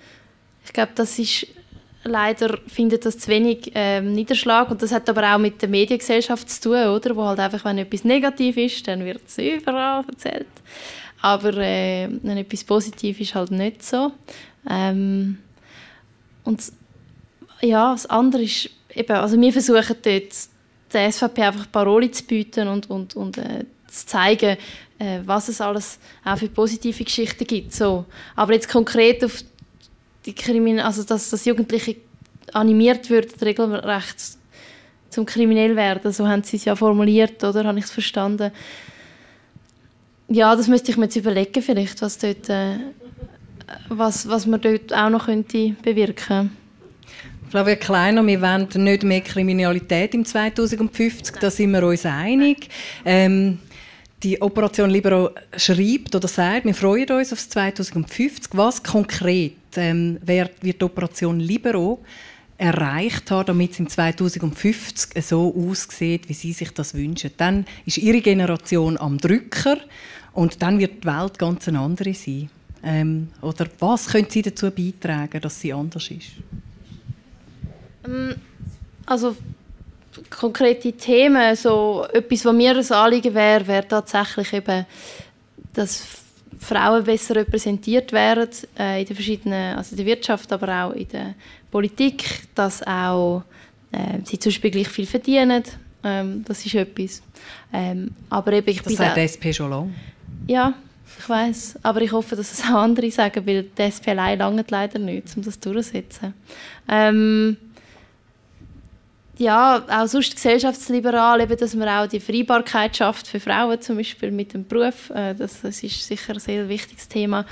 Ich glaube, das ist leider findet das zu wenig ähm, Niederschlag und das hat aber auch mit der Mediengesellschaft zu tun, oder? Wo halt einfach, wenn etwas negativ ist, dann wird es überall erzählt. Aber äh, wenn etwas positiv ist, halt nicht so. Ähm, und ja, das andere ist eben, also wir versuchen dort der SVP einfach Paroli zu bieten und, und, und äh, zu zeigen, äh, was es alles auch für positive Geschichten gibt. So. Aber jetzt konkret auf die Krimin also dass, dass Jugendliche animiert wird, regelrecht zum kriminell werden, so haben sie es ja formuliert, oder habe ich es verstanden? Ja, das müsste ich mir jetzt überlegen vielleicht, was dort, äh, was, was man dort auch noch könnte bewirken. Flavia Kleiner, wir wollen nicht mehr Kriminalität im 2050, da sind wir uns einig. Ähm, die Operation Libero schreibt oder sagt, wir freuen uns auf 2050. Was konkret ähm, wird die Operation Libero erreicht haben, damit es im 2050 so aussieht, wie Sie sich das wünschen? Dann ist Ihre Generation am Drücker und dann wird die Welt ganz eine andere sein. Ähm, oder was können Sie dazu beitragen, dass sie anders ist? Ähm, also konkrete Themen, so etwas, was mir ein Anliegen wäre, wäre tatsächlich eben, dass Frauen besser repräsentiert werden äh, in den verschiedenen, also in der Wirtschaft, aber auch in der Politik, dass auch äh, sie zum Beispiel gleich viel verdienen. Ähm, das ist etwas. Ähm, aber eben, ich das sagt die SP schon lange. Ja, ich weiß, aber ich hoffe, dass es auch andere sagen, weil die SP allein lange leider nicht, um das durchzusetzen. Ähm, ja, auch sonst gesellschaftsliberal, eben, dass man auch die Freibarkeit schafft für Frauen zum Beispiel mit dem Beruf. Äh, das, das ist sicher ein sehr wichtiges Thema.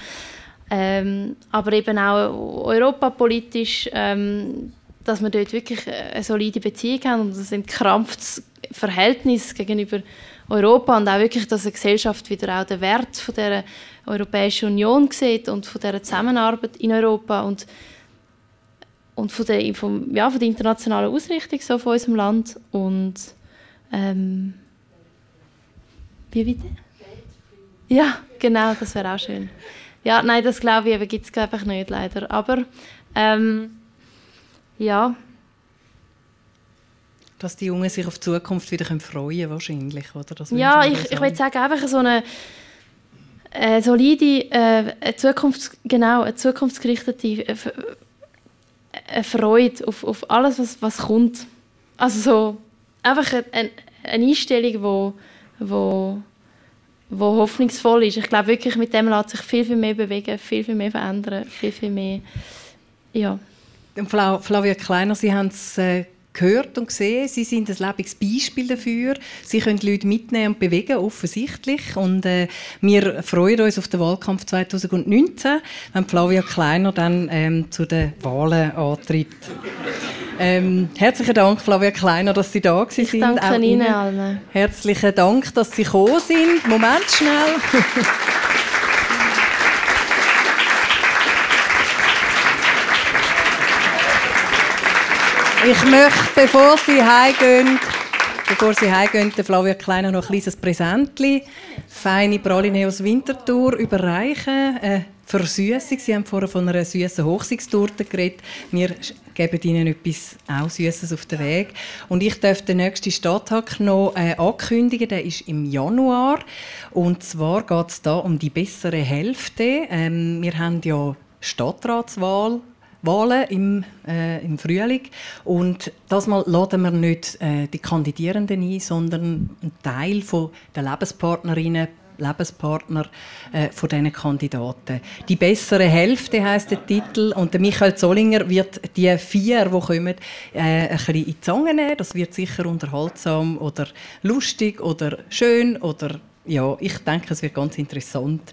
Ähm, aber eben auch europapolitisch, ähm, dass wir dort wirklich eine solide Beziehung haben und ein entkrampftes Verhältnis gegenüber Europa und auch wirklich, dass eine Gesellschaft wieder auch den Wert von der Europäischen Union sieht und von der Zusammenarbeit in Europa und und von der, vom, ja, von der internationalen Ausrichtung so von unserem Land und ähm, wie bitte? Ja, genau, das wäre auch schön. Ja, nein, das glaube ich gibt es einfach nicht, leider. Aber ähm, ja. Dass die Jungen sich auf die Zukunft wieder freuen können, wahrscheinlich, oder? Das ja, ich, ich würde sagen, einfach so eine äh, solide, äh, eine Zukunfts-, genau, eine zukunftsgerichtete äh, eine Freude auf, auf alles, was, was kommt. Also so einfach eine, eine Einstellung, wo, wo, wo hoffnungsvoll ist. Ich glaube wirklich, mit dem lässt sich viel, viel mehr bewegen, viel, viel mehr verändern, viel, viel mehr, ja. Flavia Kleiner, Sie haben es äh, gehört und gesehen. Sie sind ein lebendiges Beispiel dafür. Sie können Leute mitnehmen und bewegen, offensichtlich. Und äh, wir freuen uns auf den Wahlkampf 2019, wenn Flavia Kleiner dann ähm, zu den Wahlen antritt. Ähm, herzlichen Dank, Flavia Kleiner, dass Sie da sind. Ich danke Ihnen, Ihnen allen. Herzlichen Dank, dass Sie gekommen sind. Moment schnell. Ich möchte, bevor Sie heimgehen, bevor Sie heimgehen, der Flavia Kleiner noch ein kleines Präsentchen, feine Praline aus Winterthur überreichen. Eine Versüßung. Sie haben vorher von einer süßen Hochsigstorte geredet. Wir geben Ihnen etwas auch Süßes auf den Weg. Und ich darf den nächsten Stadttag noch äh, ankündigen. Der ist im Januar. Und zwar geht es da um die bessere Hälfte. Ähm, wir haben ja Stadtratswahl Wahlen im, äh, im Frühling. Und das Mal laden wir nicht äh, die Kandidierenden ein, sondern einen Teil der Lebenspartnerinnen Lebenspartner äh, von diesen Kandidaten. Die bessere Hälfte heißt der Titel und der Michael Zollinger wird die vier, die kommen, äh, ein bisschen in die Zange nehmen. Das wird sicher unterhaltsam oder lustig oder schön oder ja, ich denke, es wird ganz interessant.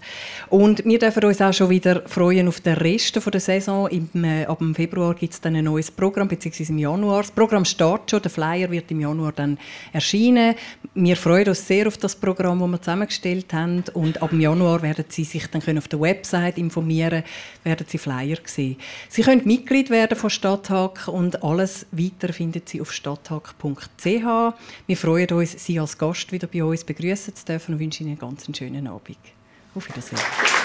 Und wir dürfen uns auch schon wieder freuen auf den Rest der Saison. Im, äh, ab dem Februar gibt es dann ein neues Programm, beziehungsweise im Januar. Das Programm startet schon, der Flyer wird im Januar dann erscheinen. Wir freuen uns sehr auf das Programm, das wir zusammengestellt haben. Und ab dem Januar werden Sie sich dann können auf der Website informieren, werden Sie Flyer sehen. Sie können Mitglied werden von Stadthack und alles weitere finden Sie auf stadthack.ch. Wir freuen uns, Sie als Gast wieder bei uns begrüßen zu dürfen wünsche Ihnen einen ganz schönen Abend. Auf Wiedersehen.